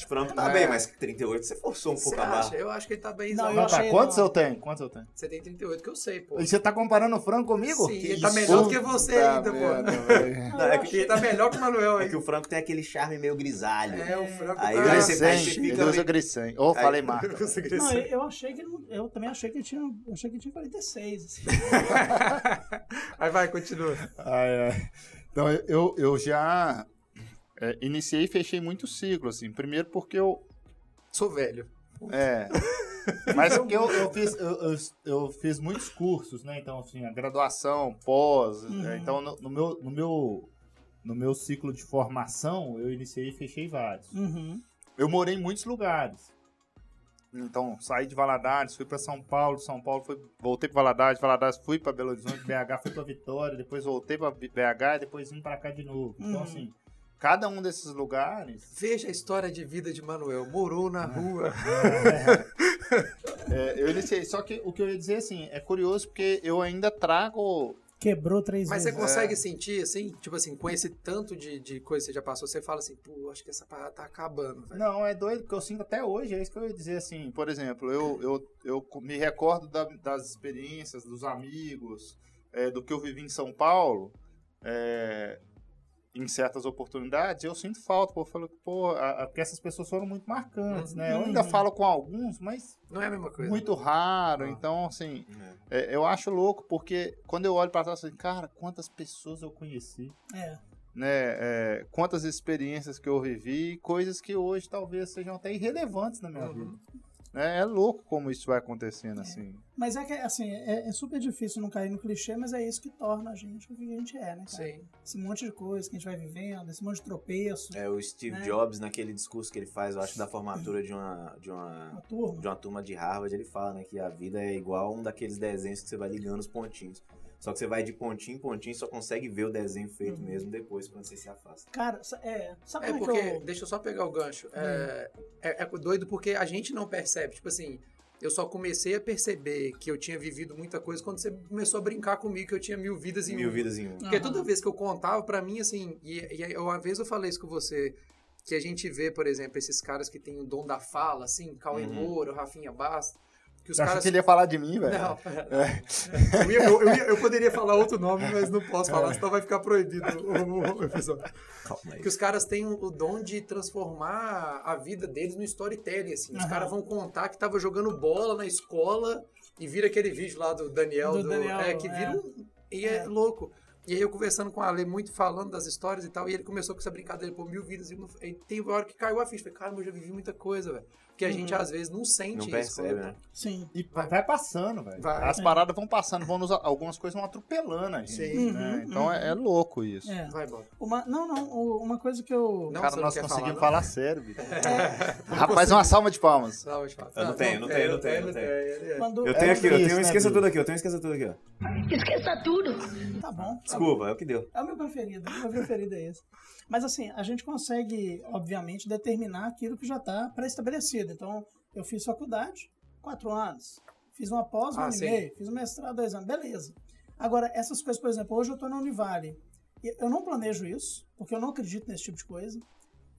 O Franco tá É. bem, mas 38 você forçou um Você pouco a barra. Eu acho que ele tá bem. Não, Não, tá, quantos não. eu tenho? Quantos eu tenho? Você tem 38, que eu sei, pô. E você tá comparando o Franco comigo? Sim, Que ele tá melhor do que você Puta ainda, pô. merda. [LAUGHS] Não, é, que, Ele tá melhor que o Manuel é aí. que o Franco tem aquele charme meio grisalho. É, o Franco Aí tá... você- aí você [LAUGHS] ele fica usa meio- Gricem. Ou falei marca. Você Não, eu, achei que ele não- eu também achei que ele tinha, eu achei que ele tinha 46. assim. [LAUGHS] Aí vai, continua. Ai, ai. Então, eu, eu já é, iniciei e fechei muitos ciclos, assim. Primeiro porque eu... Sou velho. É... [LAUGHS] Mas porque eu, eu, fiz, eu, eu, eu fiz muitos cursos, né? Então, assim, a graduação, pós... Uhum. é, Então, no, no meu... No meu no meu ciclo de formação, eu iniciei e fechei vários. Uhum. Eu morei em muitos lugares. Então, saí de Valadares, fui para São Paulo, São Paulo fui, voltei para Valadares, Valadares fui para Belo Horizonte, BH fui para Vitória, depois voltei para BH e depois vim para cá de novo. Então, Uhum. assim, cada um desses lugares, Veja a história de vida de Manuel. Morou na rua. é, eu iniciei. Só que o que eu ia dizer, assim, é curioso porque eu ainda trago... Quebrou três Mas você vezes. consegue sentir, assim, tipo assim, com esse tanto de, de coisa que você já passou, você fala assim, pô, acho que essa parada tá acabando, velho. Não, é doido, porque eu sinto até hoje, é isso que eu ia dizer, assim, por exemplo, eu, eu, eu me recordo da- das experiências, dos amigos, é, do que eu vivi em São Paulo, é, em certas oportunidades, eu sinto falta, pô, eu falo, pô, a- a- porque essas pessoas foram muito marcantes, né? Eu ainda Uhum. falo com alguns, mas Não é a mesma coisa. muito raro, Ah. então, assim, É. é, eu acho louco, porque quando eu olho pra trás, assim, cara, quantas pessoas eu conheci, É. né, é, quantas experiências que eu vivi, coisas que hoje talvez sejam até irrelevantes na minha Uhum. vida. É, é louco como isso vai acontecendo, assim. Mas é que, assim, é, é super difícil não cair no clichê, mas é isso que torna a gente o que a gente é, né, cara? Sim. Esse monte de coisa que a gente vai vivendo, esse monte de tropeço, É, o Steve Né? Jobs, naquele discurso que ele faz, eu acho, da formatura de uma, de uma uma, turma. de uma turma de Harvard, ele fala né, que a vida é igual um daqueles desenhos que você vai ligando os pontinhos. Só que você vai de pontinho em pontinho e só consegue ver o desenho feito Uhum. mesmo depois, quando você se afasta. Cara, é, sabe É como é porque, que eu... deixa eu só pegar o gancho. É, é, é doido porque a gente não percebe. Tipo assim, eu só comecei a perceber que eu tinha vivido muita coisa quando você começou a brincar comigo que eu tinha mil vidas em Mil uma. vidas em um. Porque Aham. toda vez que eu contava, pra mim, assim, e, e eu- uma vez eu falei isso com você, que a gente vê, por exemplo, esses caras que têm o dom da fala, assim, Cauê Uhum. Moura, Rafinha Basta, que os Você acha caras... que ele ia falar de mim, velho? Não. [LAUGHS] Eu, ia- eu- eu ia- eu poderia falar outro nome, mas não posso falar, senão vai ficar proibido o, o episódio. Calma aí. Que os caras têm o, dom de transformar a vida deles no storytelling, assim. Os Aham. caras vão contar que tava jogando bola na escola e vira aquele vídeo lá do Daniel, Do do- Daniel, é, que é. vira um... E é, É. louco. E aí eu conversando com a Ale, muito falando das histórias e tal, e ele começou com essa brincadeira, pô, mil vidas. E e tem hora que caiu a ficha. Falei, cara, mas eu já vivi muita coisa, velho. Porque a gente, às vezes, não sente Não isso. percebe, quando- né? Sim. E vai passando, velho. Vai. As paradas vão passando, vão nos, algumas coisas vão atropelando a gente. Sim. né? Uhum, Então é, é louco isso. É. Vai, Bob. Uma, não, não, uma coisa que eu. Não, Cara, nós conseguimos falar, falar, sério, bicho. [LAUGHS] É, Rapaz, uma salva de palmas. Salve de fato. Eu não tenho, não tenho, não tenho, não tem, tenho. é. Eu tenho É aqui, eu tenho né, esqueça tudo aqui, eu tenho esqueça tudo aqui, ó. Esqueça tudo. Tá bom. Desculpa, é o que deu. É o meu preferido, o meu preferido é esse. Mas assim, a gente consegue, obviamente, determinar aquilo que já está pré-estabelecido. Então, eu fiz faculdade, quatro anos. Fiz uma pós, um Ah, ano sim. e meio. Fiz um mestrado, dois anos. Beleza. Agora, essas coisas, por exemplo, hoje eu estou na Univale. Eu não planejo isso, porque eu não acredito nesse tipo de coisa.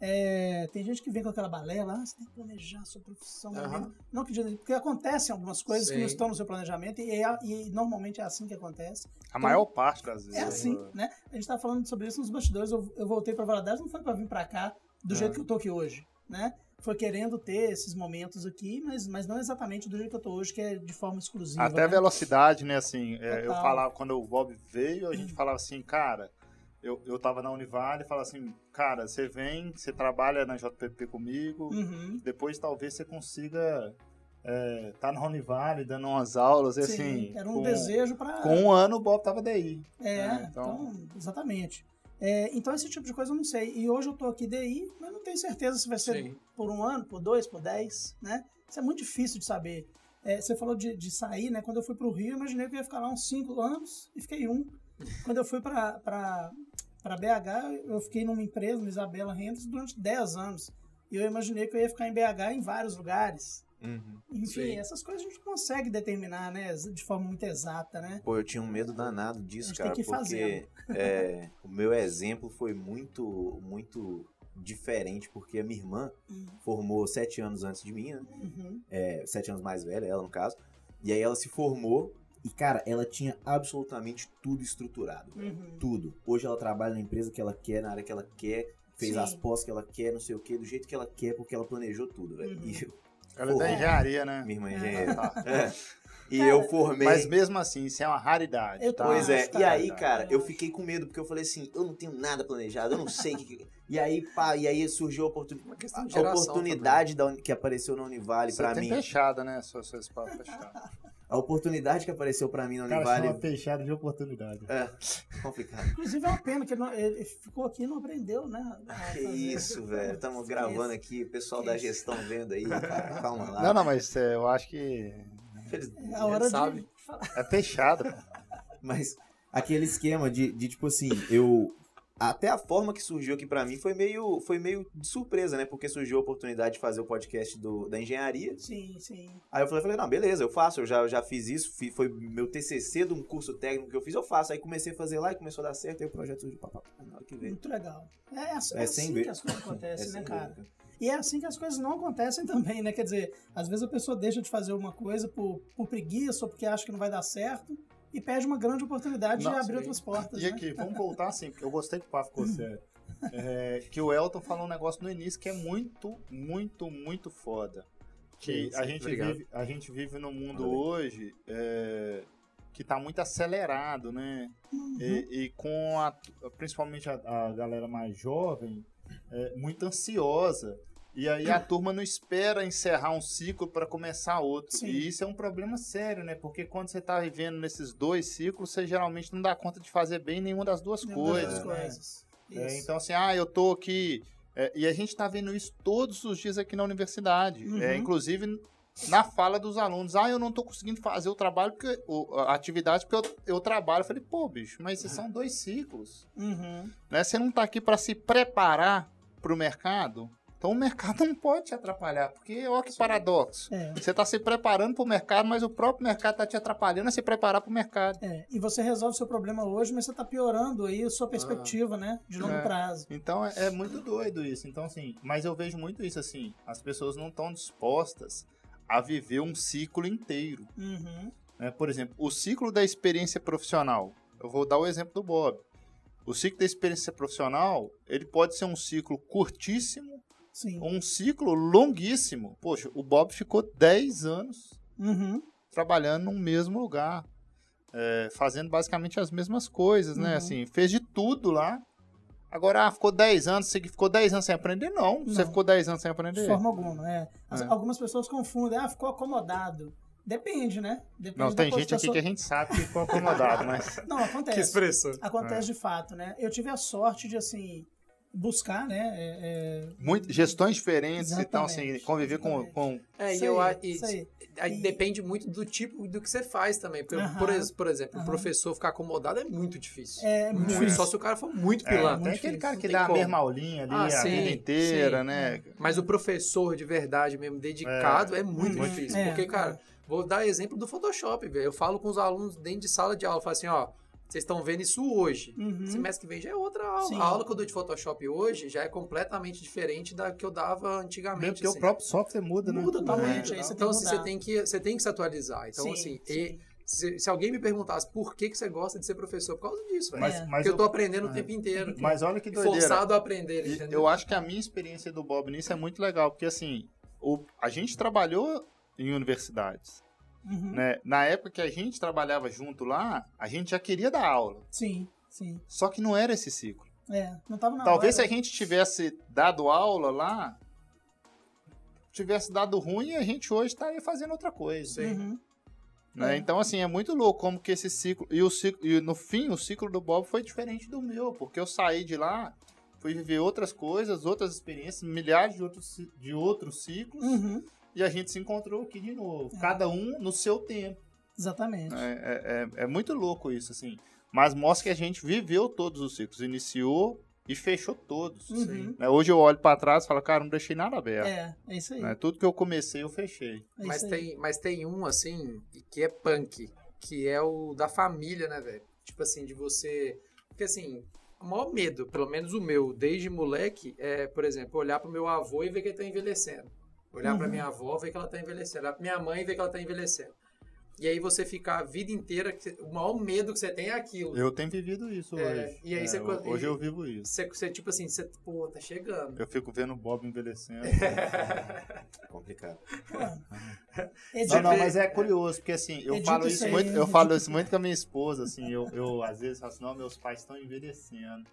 É, tem gente que vem com aquela balela, ah, você tem que planejar a sua profissão. né? Aham. Não nisso, porque acontecem algumas coisas que Sim. não estão no seu planejamento e, é- e normalmente é assim que acontece. A maior parte das vezes. É assim, né? A gente tava falando sobre isso nos bastidores. Eu, eu voltei pra Valadares, não foi pra vir pra cá do jeito que eu tô aqui hoje, né? Foi querendo ter esses momentos aqui, mas, mas não exatamente do jeito que eu tô hoje, que é de forma exclusiva. Até a né? velocidade, né? Assim, é, eu falava, quando o Bob veio, a gente falava assim, cara, eu, eu tava na Univale e falava assim, cara, você vem, você trabalha na JPP comigo, Uhum. depois talvez você consiga é, tá na Univale dando umas aulas, Sim, assim. era um com, desejo pra. Com um ano o Bob tava daí. É, né? então, Então- exatamente. É, então, esse tipo de coisa eu não sei. E hoje eu tô aqui DI, mas não tenho certeza se vai ser Sim. por um ano, por dois, por dez, né? Isso é muito difícil de saber. É, você falou de, de sair, né? Quando eu fui pro Rio, eu imaginei que eu ia ficar lá uns cinco anos e fiquei um. Quando eu fui pra, pra, pra BH, eu fiquei numa empresa, no Isabela Rendas, durante 10 anos. E eu imaginei que eu ia ficar em BH em vários lugares. Uhum. Enfim, Sim. essas coisas a gente consegue determinar, né? De forma muito exata, né? Pô, eu tinha um medo danado disso, cara, porque é, o meu exemplo foi muito, muito diferente, porque a minha irmã Hum. formou sete anos antes de mim, né? Uhum. É, sete anos mais velha, ela no caso. E aí ela se formou e, cara, ela tinha absolutamente tudo estruturado. Uhum. Tudo. Hoje ela trabalha na empresa que ela quer, na área que ela quer, fez Sim. as pós que ela quer, não sei o que, do jeito que ela quer, porque ela planejou tudo, velho. Uhum. E eu, Ela é da engenharia, né? minha irmã é É. engenheira. Tá. [LAUGHS] É. E Cara, eu formei. Mas mesmo assim, isso é uma raridade. Eu tá? Pois é, e aí, cara, eu fiquei com medo, porque eu falei assim, eu não tenho nada planejado, eu não sei o que. E aí, pá, e aí surgiu a, oportun- Uma questão de a geração oportunidade da que apareceu na Univale tem mim. fechada, né? Sua, sua espada fechada. [LAUGHS] A oportunidade que apareceu pra mim na Cara, Univale. chama fechada de oportunidade. É, complicado. Inclusive é uma pena que ele, não- ele ficou aqui e não aprendeu, né? [LAUGHS] Que isso, velho. Estamos gravando aqui, o pessoal Que da isso. gestão vendo aí, [LAUGHS] cara. Calma lá. Não, não, mas é, eu acho que Eles- É a hora sabe. de falar. é fechada. pô. Mas aquele esquema de, de tipo assim, eu. Até a forma que surgiu aqui pra mim foi meio, foi meio de surpresa, né? Porque surgiu a oportunidade de fazer o podcast do, da engenharia. Sim, sim. Aí eu falei, falei, não, beleza, eu faço, eu já, eu já fiz isso, fi- foi meu TCC de um curso técnico que eu fiz, eu faço. Aí comecei a fazer lá e começou a dar certo, aí o projeto surgiu, pá, pá, pá, na hora que veio. Muito legal. É, é, É assim que ver. as coisas [LAUGHS] É acontecem, né, sem cara? dúvida. E é assim que as coisas não acontecem também, né? Quer dizer, às vezes a pessoa deixa de fazer uma coisa por, por preguiça ou porque acha que não vai dar certo e perde uma grande oportunidade Não, de abrir sim. outras portas, E né? aqui, vamos voltar assim, porque eu gostei que o papo ficou sério. É, que o Elton falou um negócio no início que é muito, muito, muito foda. Que isso, a gente, obrigado. vive, a gente vive num mundo bem. hoje é, que tá muito acelerado, né? Uhum. E, e com a, principalmente a, a galera mais jovem, é, muito ansiosa. E aí a turma não espera encerrar um ciclo para começar outro. Sim. E isso é um problema sério, né? Porque quando você tá vivendo nesses dois ciclos, você geralmente não dá conta de fazer bem nenhuma das duas Nenhuma das coisas. duas né? coisas. É, então, assim, ah, eu tô aqui. é, e a gente tá vendo isso todos os dias aqui na universidade. Uhum. É, inclusive na fala dos alunos. Ah, eu não tô conseguindo fazer o trabalho, porque, o- a atividade, porque eu, eu trabalho. Eu falei, pô, bicho, mas esses são dois ciclos. Uhum. Né? Você não tá aqui para se preparar para o mercado. Então o mercado [LAUGHS] não pode te atrapalhar, porque olha que paradoxo. É. Você está se preparando para o mercado, mas o próprio mercado está te atrapalhando a se preparar para o mercado. É, e você resolve o seu problema hoje, mas você está piorando aí a sua perspectiva, né? De longo É. prazo. Então é, é muito doido isso. Então, assim, mas eu vejo muito isso assim. As pessoas não estão dispostas a viver um ciclo inteiro. Uhum. né? Por exemplo, o ciclo da experiência profissional. Eu vou dar o exemplo do Bob. O ciclo da experiência profissional, ele pode ser um ciclo curtíssimo Sim. um ciclo longuíssimo. Poxa, o Bob ficou 10 anos Uhum. trabalhando no mesmo lugar. é, fazendo basicamente as mesmas coisas, né? Uhum. Assim, fez de tudo lá. Agora, ah, ficou 10 anos, você ficou 10 anos sem aprender? Não, você Não. ficou 10 anos sem De aprender. forma alguma, é. As- É. Algumas pessoas confundem, ah, ficou acomodado. Depende, né? Depende Não, tem gente aqui sua- que a gente sabe que ficou acomodado, mas... [LAUGHS] Não, [LAUGHS] Que acontece. expressão. Acontece de fato, né? Eu tive a sorte de, assim, buscar, né? é, é, Muito, gestões diferentes, então, assim, Exatamente, conviver com, exatamente. com É, e eu aí, a- e- E- depende muito do tipo do que você faz também. Porque, Aham. por, ex- por exemplo, o Aham. professor ficar acomodado é muito difícil. É muito difícil. Só se o cara for muito É, pilantra. tem muito aquele difícil, cara que tem dá a como. mesma aulinha ali Ah, a sim, vida inteira, sim. né? Mas o professor de verdade mesmo, dedicado, é, muito Uhum. difícil. É, porque, cara, vou dar exemplo do Photoshop, velho. Eu falo com os alunos dentro de sala de aula, falo assim, ó, vocês estão vendo isso hoje. Uhum. Semestre que vem já é outra aula. Sim. A aula que eu dou de Photoshop hoje já é completamente diferente da que eu dava antigamente. Mesmo porque assim. o próprio software muda, né? Muda totalmente, É, então, assim, você tem que você tem que se atualizar. Então, Sim, assim, sim. e se, se alguém me perguntasse por que, que você gosta de ser professor, por causa disso, velho. Mas, É. mas Porque eu tô eu, aprendendo o é. tempo inteiro. mas olha que doideira. forçado a aprender, E entendeu? Eu acho que a minha experiência do Bob nisso é muito legal, porque assim, o, a gente trabalhou em universidades. Uhum. Né? Na época que a gente trabalhava junto lá, a gente já queria dar aula. Sim, sim. Só que não era esse ciclo. É, não tava na Talvez se hora. a gente tivesse dado aula lá, tivesse dado ruim, a gente hoje estaria fazendo outra coisa. Uhum. né? É. Então, assim, é muito louco como que esse ciclo. E, o ciclo, e no fim, o ciclo do Bob foi diferente do meu, porque eu saí de lá, fui viver outras coisas, outras experiências, milhares de outros, de outros ciclos, Uhum. E a gente se encontrou aqui de novo. É. Cada um no seu tempo. Exatamente. É, é, é- é muito louco isso, assim. Mas mostra que a gente viveu todos os ciclos, iniciou e fechou todos. Uhum. Né? Hoje eu olho pra trás e falo, cara, não deixei nada aberto. É, é isso aí. né? Tudo que eu comecei, eu fechei. É Mas tem, mas tem um, assim, que é punk, que é o da família, né, velho? Tipo assim, de você. Porque assim, o maior medo, pelo menos o meu, desde moleque, é, por exemplo, olhar pro meu avô e ver que ele tá envelhecendo. Olhar pra Uhum. minha avó e ver que ela tá envelhecendo. Olhar pra minha mãe e ver que ela tá envelhecendo. E aí você ficar a vida inteira, o maior medo que você tem é aquilo. Eu tenho vivido isso É, hoje. e aí você- hoje eu vivo isso. Você, você, tipo assim, você, pô, tá chegando. Eu fico vendo o Bob envelhecendo. [LAUGHS] Complicado. É Não, não, de- mas é curioso, porque assim, eu Edita falo isso aí, muito, eu falo isso muito com a minha esposa, assim, eu, eu às vezes falo assim, não, meus pais estão envelhecendo.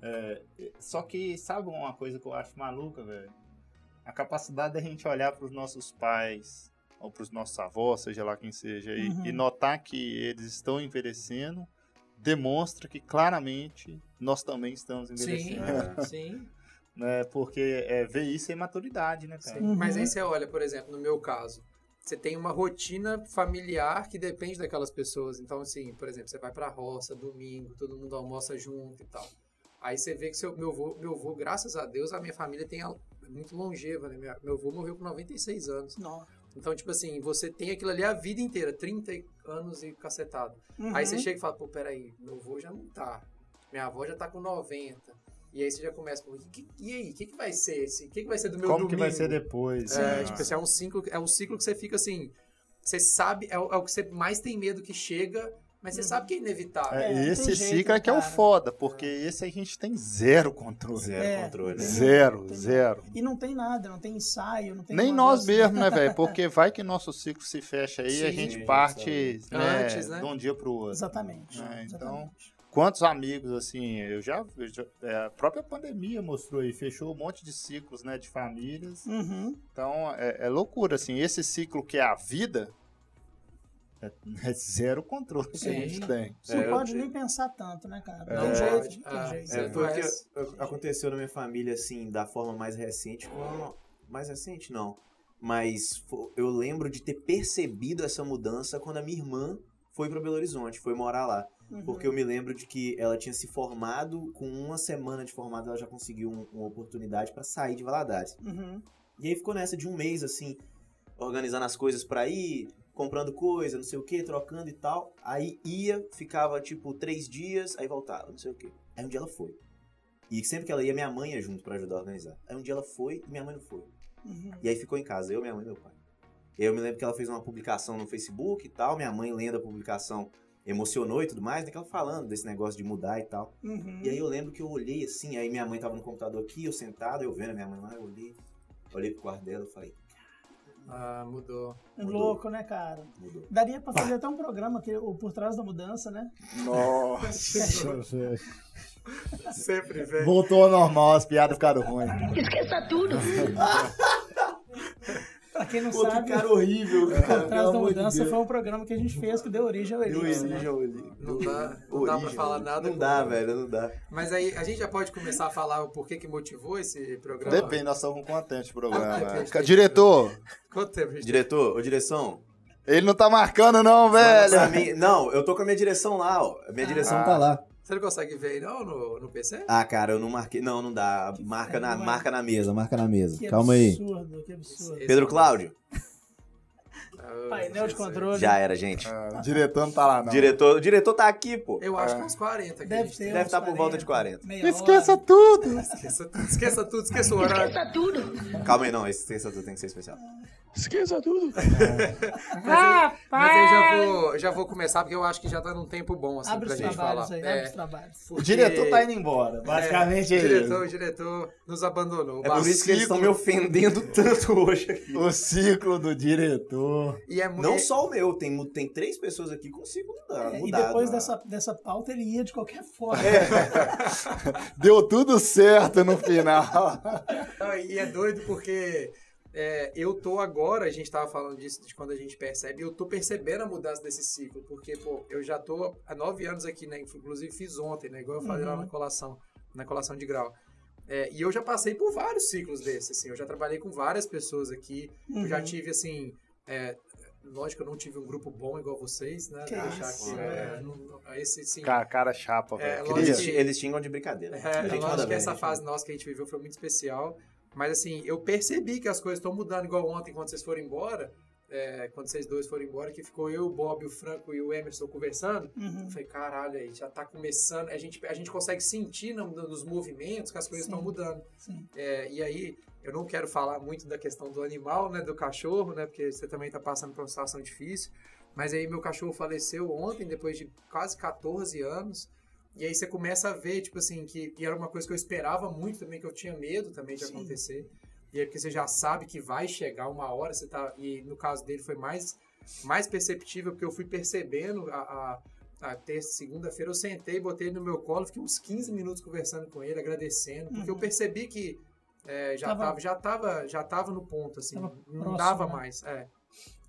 É, só que, sabe uma coisa que eu acho maluca, velho? A capacidade da gente olhar para os nossos pais, ou para os nossos avós, seja lá quem seja, e, Uhum. e notar que eles estão envelhecendo, demonstra que claramente nós também estamos Sim, envelhecendo. sim. [LAUGHS] Né? Porque é, ver isso é maturidade, né, cara? Sim, Uhum. Mas aí você olha, por exemplo, no meu caso, você tem uma rotina familiar que depende daquelas pessoas. Então, assim, por exemplo, você vai pra roça, domingo, todo mundo almoça junto e tal. Aí você vê que seu, meu, avô, meu avô, graças a Deus, a minha família tem muito longeva, né? Meu avô morreu com 96 anos. Não. Então, tipo assim, você tem aquilo ali a vida inteira, 30 anos e cacetado. Uhum. Aí você chega e fala, pô, peraí, meu avô já não tá. Minha avó já tá com 90. E aí você já começa, pô, que- que- e aí, o que, que vai ser esse? O que, que vai ser do meu Como domingo? que vai ser depois? É, né? tipo assim, é um ciclo, é um ciclo que você fica assim, você sabe, é o, é o que você mais tem medo que chega, mas você Uhum. sabe que é inevitável. É, É, esse jeito, ciclo é né, que é o foda, porque esse a gente tem zero controle. Zero É, controle. tem- Zero, tem- zero. E não tem nada, não tem ensaio, não tem Nem nós vez- mesmos, né, [LAUGHS] velho? Porque vai que nosso ciclo se fecha aí e a gente parte né, Antes, né? de um dia pro outro. Exatamente. É, então, exatamente. Quantos amigos, assim, eu já, eu já- é, a própria pandemia mostrou aí, fechou um monte de ciclos, né, de famílias. Uhum. Então, é, é loucura, assim, esse ciclo que é a vida, é, é zero controle que a gente tem. Você não É, pode eu- nem pensar tanto, né, cara? É. Não tem jeito, não Ah, tem jeito. Você É, foi o que aconteceu na minha família, assim, da forma mais recente. Com... Mais recente, não. Mas eu lembro de ter percebido essa mudança quando a minha irmã foi para Belo Horizonte, foi morar lá. Uhum. Porque eu me lembro de que ela tinha se formado, com uma semana de formada, ela já conseguiu um- uma oportunidade para sair de Valadares. Uhum. E aí ficou nessa de um mês, assim, organizando as coisas pra ir, comprando coisa, não sei o que, trocando e tal. Aí ia, ficava tipo três dias, aí voltava, não sei o que. Aí um dia ela foi. E sempre que ela ia, minha mãe ia junto pra ajudar a organizar. Aí um dia ela foi e minha mãe não foi. Uhum. E aí ficou em casa, eu, minha mãe e meu pai. Eu me lembro que ela fez uma publicação no Facebook e tal, minha mãe lendo a publicação emocionou e tudo mais, né? Que ela falando desse negócio de mudar e tal. Uhum. E aí eu lembro que eu olhei assim, aí minha mãe tava no computador aqui, eu sentado, eu vendo a minha mãe lá, eu olhei, olhei pro quarto dela e falei, Ah, mudou. Louco, né, cara? Mudou. Daria pra fazer até um programa que o Por Trás da Mudança, né? Nossa. Sempre, velho. Voltou ao normal, as piadas ficaram ruins. [LAUGHS] Pra quem não Pô, que sabe, cara horrível, cara. Trás Pelo da de Mudança Deus. foi um programa que a gente fez que deu origem ao Deu Elixir, né? origem ao Elixir. Não dá, não dá pra Origem, falar nada. Não dá, velho, não dá. Mas aí a gente já pode começar a falar o porquê que motivou esse programa? Depende, nós estamos contentes do programa. Ca- Diretor, Quanto tempo a gente Diretor, ô direção. ele não tá marcando não, velho. mim- Não, eu tô com a minha direção lá, ó. A minha direção Ah. tá lá. Você não consegue ver aí não no, no PC? Ah, cara, eu não marquei. Não, não dá. Marca na, é. marca na mesa, marca na mesa. Que Calma aí. absurdo, que absurdo. Pedro Cláudio. Ah, Painel de Jesus. controle. Já era, gente. Ah, o diretor não tá lá não. Diretor, o diretor tá aqui, pô. Eu acho É. que uns 40 aqui. Deve ter. Deve estar por volta de 40. meia Esqueça hora. tudo. Esqueça tudo, esqueça tudo, esqueça o horário. Calma aí, não. Esse terça tem que ser especial. Esqueça tudo. [LAUGHS] Mas, aí, mas aí já vou, já vou começar, porque eu acho que já tá num tempo bom, assim, Abre pra os gente trabalhos falar. aí, É, abre os trabalhos. porque- O diretor tá indo embora. Basicamente é, o diretor, isso. o diretor nos abandonou. É por isso que eles estão me ofendendo [LAUGHS] tanto hoje aqui. O ciclo do diretor. E é muito. Não só o meu, tem, tem três pessoas aqui com cinco mudado. É, e depois né? dessa, dessa pauta ele ia de qualquer forma. [LAUGHS] Deu tudo certo no final. Não, e é doido porque é, eu tô agora, a gente tava falando disso de quando a gente percebe, eu tô percebendo a mudança desse ciclo, porque, pô, eu já tô há nove anos aqui, né? Inclusive fiz ontem, né? Igual eu falei lá Uhum. na colação, na colação de grau. É, e eu já passei por vários ciclos desses, assim. Eu já trabalhei com várias pessoas aqui. Eu já Uhum. tive, assim... é, lógico, eu não tive um grupo bom igual vocês, né? Que deixar isso, aqui, é. é, não- esse, sim, Cara, cara chapa, É, velho. que- Eles, eles xingam de brincadeira. É, A é gente lógico que bem, essa gente. fase nossa que a gente viveu foi muito especial. Mas assim, eu percebi que as coisas estão mudando igual ontem, quando vocês foram embora. é, quando vocês dois foram embora, que ficou eu, o Bob, o Franco e o Emerson conversando. Uhum. Eu falei, caralho, aí já tá começando. A gente, a gente consegue sentir no- nos movimentos que as coisas estão mudando. É, e aí, eu não quero falar muito da questão do animal, né? Do cachorro, né? Porque você também tá passando por uma situação difícil. Mas aí meu cachorro faleceu ontem, depois de quase 14 anos. E aí você começa a ver, tipo assim, que era uma coisa que eu esperava muito também, que eu tinha medo também de Sim. acontecer. E aí porque você já sabe que vai chegar uma hora, você tá. E no caso dele foi mais, mais perceptível, porque eu fui percebendo a. a a terça, segunda-feira eu sentei, botei ele no meu colo, fiquei uns 15 minutos conversando com ele, agradecendo, porque eu Uhum. percebi que é, já, Tava- tava, já, tava, já tava no ponto, assim, não próximo, dava né? mais. É.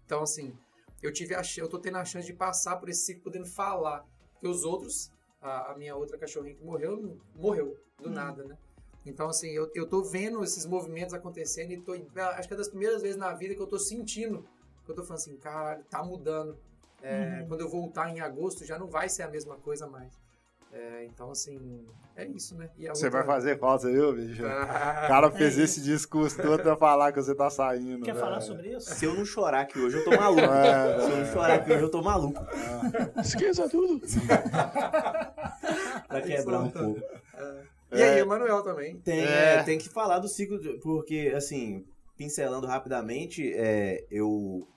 Então, assim, eu tive a, eu tô tendo a chance de passar por esse ciclo podendo falar. Porque os outros, a, a minha outra cachorrinha que morreu, morreu do Hum. nada, né? Então, assim, eu, eu tô vendo esses movimentos acontecendo e tô, acho que é das primeiras vezes na vida que eu tô sentindo, que eu tô falando assim, cara, tá mudando. É, Uhum. Quando eu voltar em agosto já não vai ser a mesma coisa mais. É, então, assim, é isso, né? E Você outra- vai fazer falta, viu, bicho? O Ah, cara fez É esse discurso todo pra falar que você tá saindo. Quer velho. falar sobre isso? Se eu não chorar aqui hoje, eu tô maluco. É, Se eu não chorar aqui hoje, eu tô maluco. Esqueça tudo. [LAUGHS] Pra quebrar um pouco. E aí, Emanuel também. Tem, É. é, tem que falar do ciclo, de- porque, assim, pincelando rapidamente, é, eu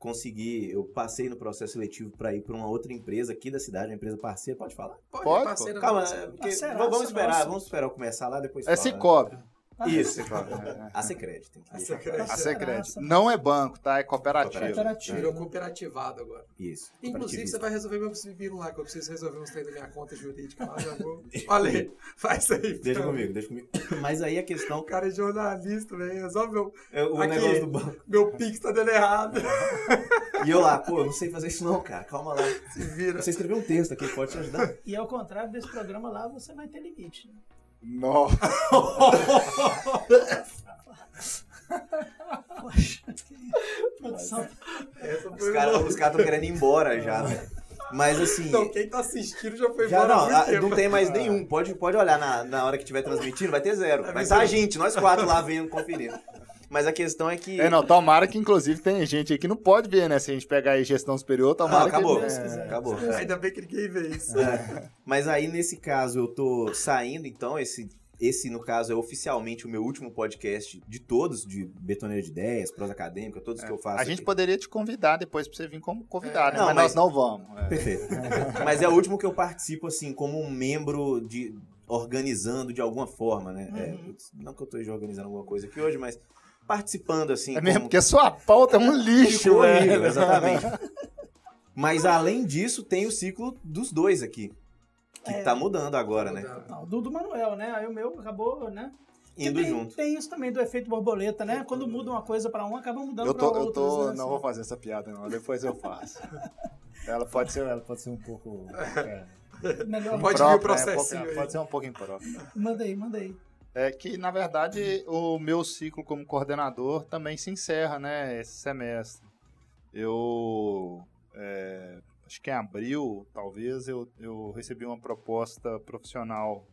consegui, eu passei no processo seletivo para ir para uma outra empresa aqui da cidade, uma empresa parceira, pode falar? Pode, Pode, parceira Calma, Parceiraça vamos esperar, nossa. vamos esperar eu começar lá, depois É fala. Cicobi. Isso, [LAUGHS] É. a Secred, tem que A Secred. claro. A Secret. Não é banco, tá? É cooperativa. Cooperativa. Virou cooperativado agora. Isso. Inclusive, você vai resolver meu pepino lá, que eu preciso resolver uns treinos da minha conta jurídica lá, já vou. Olha aí, [LAUGHS] faz isso aí. Deixa então. comigo, deixa comigo. Mas aí a questão, O cara é jornalista, velho. Resolve meu, é o Aqui. negócio do banco. meu pix tá dando errado. E eu lá, pô, eu não sei fazer isso não, cara, calma lá. Se vira. Você escreveu um texto aqui, pode te ajudar? E ao contrário desse programa lá, você vai ter limite. né? Nossa. Poxa, que produção. Os caras estão querendo ir embora já, né? Mas assim. Não, quem tá assistindo já foi Já não, muito ah, não tem mais nenhum. Pode, pode olhar na, na hora que estiver transmitindo, vai ter zero. É Vai estar a gente, nós quatro lá vendo, conferindo. Mas a questão é que. É, não, tomara que inclusive tem gente aí que não pode ver, né? Se a gente pegar aí gestão superior, Não, tomara acabou. que... Quiser. Acabou. Ainda bem que ninguém vê isso. É. Mas aí, nesse caso, eu tô saindo, então, esse, esse, no caso, é oficialmente o meu último podcast de todos, de Betoneira de Ideias, Prosa Acadêmica, todos que eu faço. A gente aqui. poderia te convidar depois pra você vir como convidado, É. né? Não, mas, mas- nós não vamos. é. Perfeito. [LAUGHS] Mas é o último que eu participo, assim, como um membro de. organizando de alguma forma, né? É, Uhum. putz, não que eu esteja organizando alguma coisa aqui hoje, mas participando, assim. É mesmo, como- porque a sua pauta é um [LAUGHS] lixo, horrível, velho. exatamente. Mas além disso, tem o ciclo dos dois aqui. Que É. tá mudando agora, né? Não, do, do Manuel, né? Aí o meu acabou, né? Indo tem, junto. Tem isso também do efeito borboleta, né? Quando muda uma coisa pra um, acaba mudando Eu pra tô, eu outros. tô, né? não vou fazer essa piada não, depois eu faço. Ela pode ser, ela pode ser um pouco. É, Melhor. Pode vir o processinho é, pode ser um pouco impróprio. Manda aí, manda aí. É que, na verdade, o meu ciclo como coordenador também se encerra, né, esse semestre. Eu, é, acho que em abril, talvez, eu, eu recebi uma proposta profissional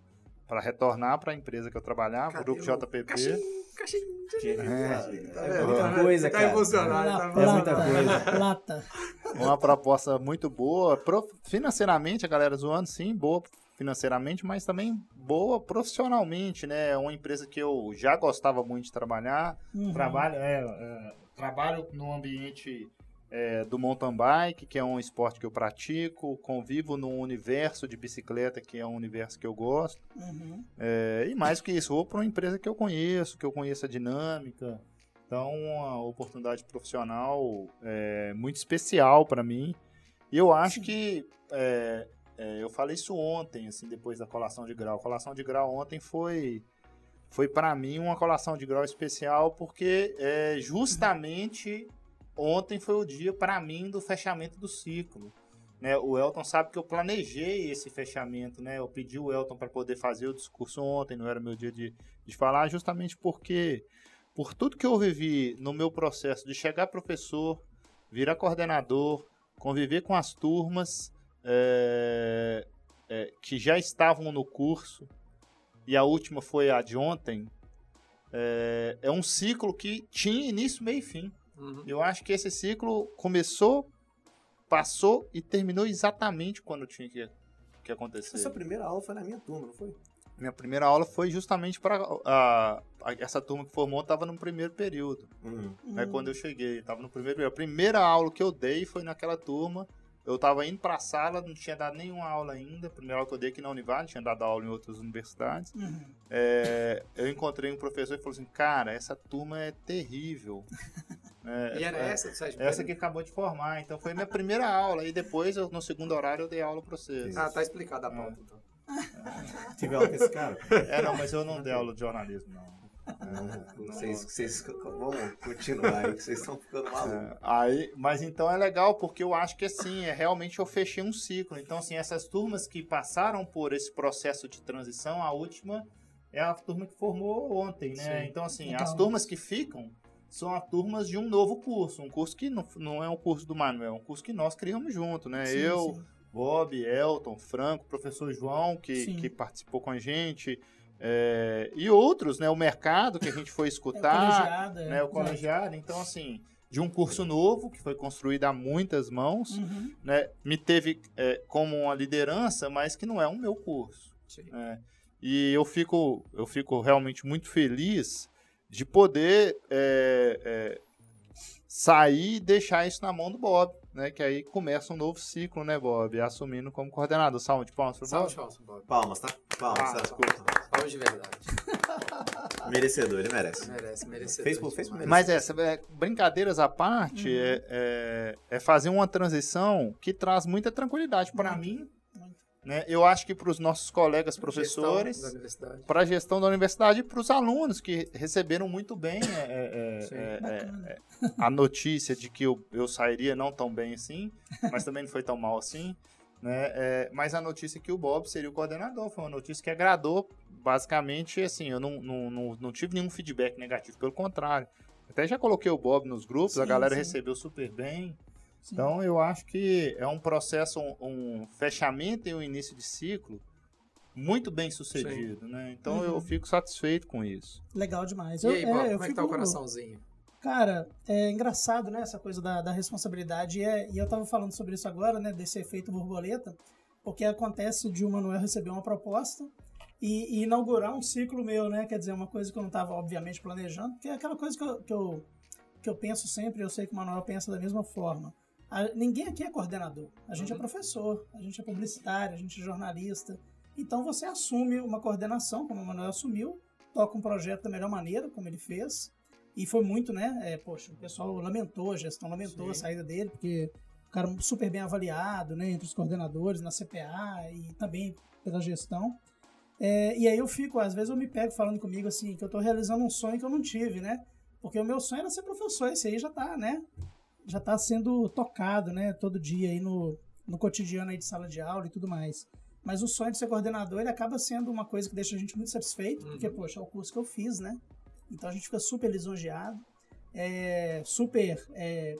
para retornar para a empresa que eu trabalhava, o Cadê Grupo o JPP. Caixinho, caixinho. É muita coisa, Tá cara. emocionado. Tá É muita emocionado. coisa. Lata. Uma proposta muito boa, prof- financeiramente, a galera zoando, sim, boa financeiramente, mas também boa profissionalmente, né? É Uma empresa que eu já gostava muito de trabalhar, Uhum. Trabalho, é, é, trabalho no ambiente é, do mountain bike, que é um esporte que eu pratico, convivo num universo de bicicleta, que é um universo que eu gosto. Uhum. É, e mais que isso, vou para uma empresa que eu conheço, que eu conheço a dinâmica. Então, uma oportunidade profissional é, muito especial para mim. E eu acho que é, eu falei isso ontem, assim, depois da colação de grau. A colação de grau ontem foi foi para mim uma colação de grau especial porque é, justamente ontem foi o dia para mim do fechamento do ciclo. Né, o Elton sabe que eu planejei esse fechamento, né? Eu pedi o Elton para poder fazer o discurso ontem, não era meu dia de, de falar, justamente porque, por tudo que eu vivi no meu processo de chegar professor, virar coordenador, conviver com as turmas é, é, que já estavam no curso, e a última foi a de ontem, é, é um ciclo que tinha início, meio e fim. Uhum. Eu acho que esse ciclo começou, passou e terminou exatamente quando tinha que, que acontecer. Essa primeira aula foi na minha turma, não foi? Minha primeira aula foi justamente para essa turma que formou estava no primeiro período. Uhum. Né, quando eu cheguei, estava no primeiro período. A primeira aula que eu dei foi naquela turma. Eu estava indo para a sala, não tinha dado nenhuma aula ainda. A primeira aula que eu dei aqui na Univale, tinha dado aula em outras universidades. Uhum. É, eu encontrei um professor e falou assim: Cara, essa turma é terrível. [LAUGHS] É, E era é, essa do sétimo essa que acabou de formar. Então foi minha primeira aula. E depois, eu, no segundo horário, eu dei aula para vocês. Ah, tá explicado a pauta, então. Tive aula com esse cara. É, não, mas eu não dei aula de jornalismo, não. Vocês, vocês, vamos continuar aí, que vocês estão ficando malucos. É, aí, mas então é legal, porque eu acho que assim, é realmente eu fechei um ciclo. Então, assim, essas turmas que passaram por esse processo de transição, a última é a turma que formou ontem, né? Sim. Então, assim, Legal. as turmas que ficam são as turmas de um novo curso. Um curso que não, não é um curso do Manuel, é um curso que nós criamos junto, né? Sim, eu, sim. Bob, Elton, Franco, professor João, que, que participou com a gente. É, e outros, né? O mercado que a gente foi É escutar colegiado, é. né, o colegiado. Então, assim, de um curso novo, que foi construído a muitas mãos, Uhum. né, me teve é, como uma liderança, mas que não é o meu curso. Sim. né. E eu fico, eu fico realmente muito feliz de poder é, é, sair e deixar isso na mão do Bob, né? Que aí começa um novo ciclo, né, Bob? Assumindo como coordenador. Salve de palmas pro Salve, Bob. salve, Bob. Palmas, tá? Palmas, Ah, tá? desculpa. Salve de verdade. [LAUGHS] Merecedor, ele merece. Merece, merece. Fez por- fez por. Mas essa, é, brincadeiras à parte, é, é, é fazer uma transição que traz muita tranquilidade para mim. Né? Eu acho que para os nossos colegas professores, para a gestão da universidade e para os alunos que receberam muito bem é, é, é, é, é, a notícia de que eu, eu sairia não tão bem assim, mas também não foi tão mal assim. Né? É, mas a notícia que o Bob seria o coordenador foi uma notícia que agradou, basicamente, assim, eu não, não, não, não tive nenhum feedback negativo, pelo contrário. Até já coloquei o Bob nos grupos, a Sim, galera sim. recebeu super bem. Sim. Então eu acho que é um processo, um, um fechamento e um início de ciclo muito bem sucedido, né? Então eu Uhum. fico satisfeito com isso. Legal demais. E aí, eu, Bob, é, como eu é que tá o coraçãozinho? Cara, é engraçado, né, essa coisa da, da responsabilidade. E, é- e eu tava falando sobre isso agora, né, desse efeito borboleta, porque acontece de o Manuel receber uma proposta e, e inaugurar um ciclo meu, né? Quer dizer, uma coisa que eu não tava, obviamente, planejando, porque é aquela coisa que eu, que eu, que eu penso sempre, eu sei que o Manuel pensa da mesma forma. A- ninguém aqui é coordenador. A gente é Uhum. professor, a gente é publicitário, a gente é jornalista. Então você assume uma coordenação, como o Manuel assumiu, toca um projeto da melhor maneira, como ele fez, E foi muito, né? é, poxa, o pessoal lamentou, a gestão lamentou a saída dele, porque o cara super bem avaliado, né? Entre os coordenadores, na CPA e também pela gestão. É, e aí eu fico, às vezes eu me pego falando comigo assim, que eu tô realizando um sonho que eu não tive, né? Porque o meu sonho era ser professor, esse aí já tá, né? Já tá sendo tocado, né? Todo dia aí no, no cotidiano aí de sala de aula e tudo mais. Mas o sonho de ser coordenador, ele acaba sendo uma coisa que deixa a gente muito satisfeito, porque, poxa, é o curso que eu fiz, né? Então a gente fica super lisonjeado, é, super é,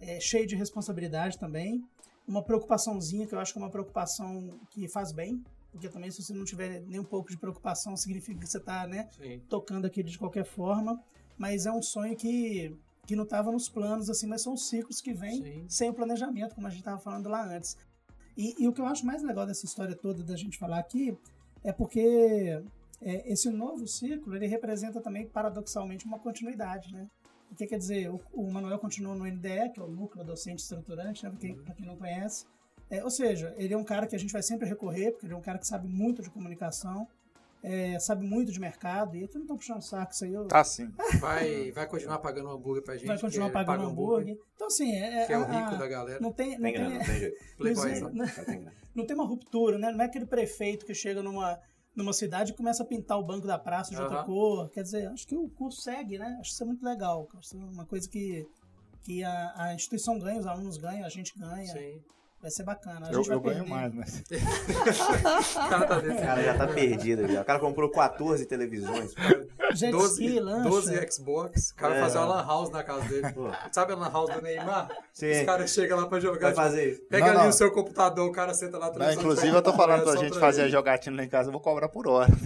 é, cheio de responsabilidade também. Uma preocupaçãozinha, que eu acho que é uma preocupação que faz bem, porque também se você não tiver nem um pouco de preocupação, significa que você está né, Sim. tocando aquilo de qualquer forma. Mas é um sonho que, que não estava nos planos, assim, mas são ciclos que vêm Sim. sem o planejamento, como a gente estava falando lá antes. E, e o que eu acho mais legal dessa história toda da gente falar aqui é porque é, esse novo ciclo ele representa também paradoxalmente uma continuidade, né? O que quer dizer? O, o Manuel continua no NDE, que é o núcleo docente estruturante, né? Para quem, pra quem não conhece. É, ou seja, ele é um cara que a gente vai sempre recorrer, porque ele é um cara que sabe muito de comunicação, é, sabe muito de mercado, e eu não tô puxando saco isso aí, eu, Tá sim. [LAUGHS] Vai, vai continuar pagando hambúrguer pra gente. vai continuar pagando paga hambúrguer. Então, assim, é, Que é o rico a- da galera. não tem, não Tem [LAUGHS] tem, grana, não tem jeito. Playboy, não, sabe? não- Não tem uma ruptura, né? Não é aquele prefeito que chega numa, numa cidade e começa a pintar o banco da praça de outra cor. Quer dizer, acho que o curso segue, né? Acho isso é muito legal. Acho isso uma coisa que, que a, a instituição ganha, os alunos ganham, a gente ganha. Sim. Vai ser bacana. A Eu, gente vai eu ganho perder. mais, mas. O [LAUGHS] cara tá O cara já tá perdido já. O cara comprou 14 televisões. Jet 12, ski, lancha. 12 Xbox. O cara vai É. fazer uma lan house na casa dele. Pô. Sabe a lan house do Neymar? Sim. Os caras chegam lá pra jogar. Vai fazer isso. Pega Não, ali não. o seu computador, o cara senta lá Não, inclusive, eu tô falando é pra só gente pra fazer a ele. jogatina lá em casa, eu vou cobrar por hora. [LAUGHS]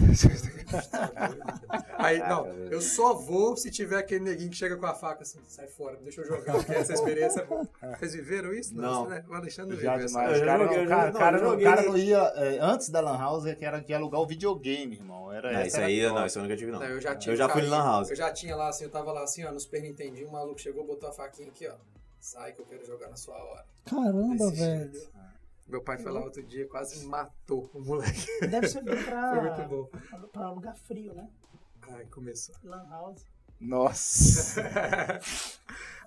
Aí, não, eu só vou se tiver aquele neguinho que chega com a faca assim, sai fora, deixa eu jogar, porque essa experiência é boa. [LAUGHS] Vocês viveram isso? Não. né? O Alexandre Já demais. Eu cara, joguei, não, cara, já- o cara não, não, cara não ia. é, antes da Lan House, é que era que ia alugar o videogame, irmão. Era, Não, isso aí, não, isso eu nunca tive, não. Não, eu já tinha Eu já fui Lan House. Eu já tinha lá, assim, eu tava lá assim, ó, no Super Nintendo, um maluco chegou, botou a faquinha aqui, ó. Sai que eu quero jogar na sua hora. Caramba, Desse velho. jeito. Meu pai foi lá outro dia, quase matou o moleque. Deve ser bom pra, [LAUGHS] Foi muito bom. pra lugar frio, né? Ai, começou. Lan house. Nossa. [LAUGHS]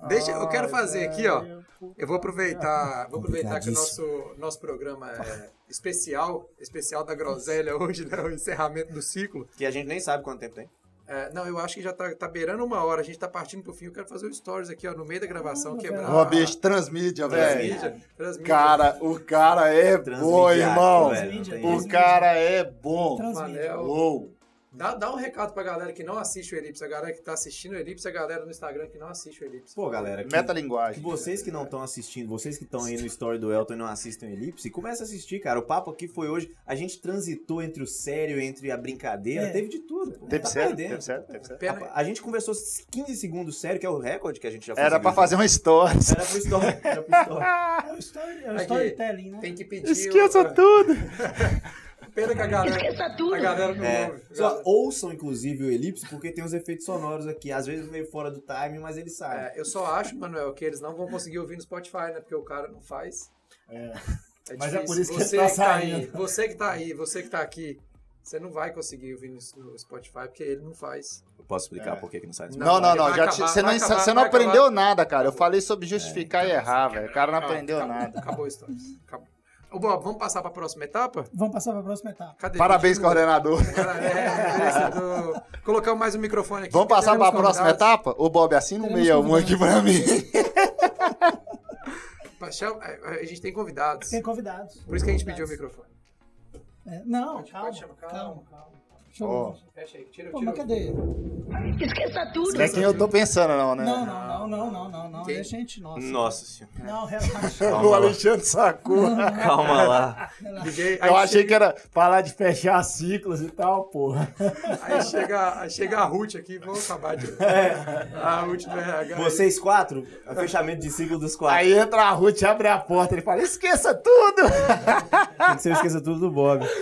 Deixa, eu quero fazer aqui, ó. Eu vou aproveitar, vou aproveitar que o nosso, nosso programa é especial, especial da groselha hoje, né? O encerramento do ciclo. Que a gente nem sabe quanto tempo tem. É, não, eu acho que já tá, tá beirando uma hora, a gente tá partindo pro fim. Eu quero fazer o stories aqui, ó, no meio da gravação, quebrar. Ô, bicho, transmídia, velho. Transmídia, transmídia. Cara, o cara é bom, irmão. velho, O cara é bom. Transmídia. Manel. Dá, dá um recado pra galera que não assiste o Elipse, a galera que tá assistindo o Elipse, a galera no Instagram que não assiste o Elipse. Pô, galera, que, Metalinguagem. que vocês que não estão assistindo, vocês que estão aí no story do Elton e não assistem o Elipse, começa a assistir, cara. O papo aqui foi hoje, a gente transitou entre o sério, entre a brincadeira, É. teve de tudo. pô. Teve Tá certo? perdendo. Teve certo? Teve certo? A, a gente conversou 15 segundos sério, que é o recorde que a gente já Era pra fazer uma story. Era pro story. Era pro story. É o, story, é o storytelling, né? tem que pedir. Esqueça o- tudo. [LAUGHS] Pena que a galera. Esqueça tudo. A galera não É, ouve. só ouçam, inclusive, o Elipse, porque tem os efeitos sonoros aqui. Às vezes meio fora do time, mas ele sabe. É, eu só acho, Manuel, que eles não vão conseguir ouvir no Spotify, né? Porque o cara não faz. É. É Mas é por isso que você ele tá tá aí, você que tá aí, você que tá aqui, você não vai conseguir ouvir isso no Spotify, porque ele não faz. Eu posso explicar É. por que que não sai do Não, Não, não, não. Já acabar, te- você não, acabar, você não vai acabar. aprendeu nada, cara. Eu falei sobre justificar e errar, velho. O cara não aprendeu acabou, nada. Acabou a história. Acabou. Ô, Bob, vamos passar pra próxima etapa? Vamos passar para a próxima etapa. Cadê? Parabéns, Continua. coordenador. É, esse do- Colocamos mais um microfone aqui. Vamos passar pra teremos próxima etapa? Ô, Bob, assina um Teremos 61 aqui pra mim. [LAUGHS] Pa- chama- A a gente tem convidados. Tem convidados. Por isso que a gente pediu o microfone. É, não, Pode- calma, pode chamar, calma, calma. calma. Deixa eu- Ó. Fecha aí, tira, Pô, mas cadê? Esqueça tudo. Não é quem eu tô pensando, não, né? Não, não, não, não, não, não, não. É gente nossa. Nossa senhora. Não, [LAUGHS] relaxa. Calma O lá. Alexandre sacou. Calma lá. relaxa. Eu achei que era falar de fechar ciclos e tal, porra. Aí chega, aí chega a Ruth aqui, vamos acabar de. A Ruth do RH. Vocês quatro, o fechamento de ciclo dos quatro. Aí entra a Ruth, abre a porta, ele fala, esqueça tudo! Tem que ser esqueça tudo do Bob. [LAUGHS]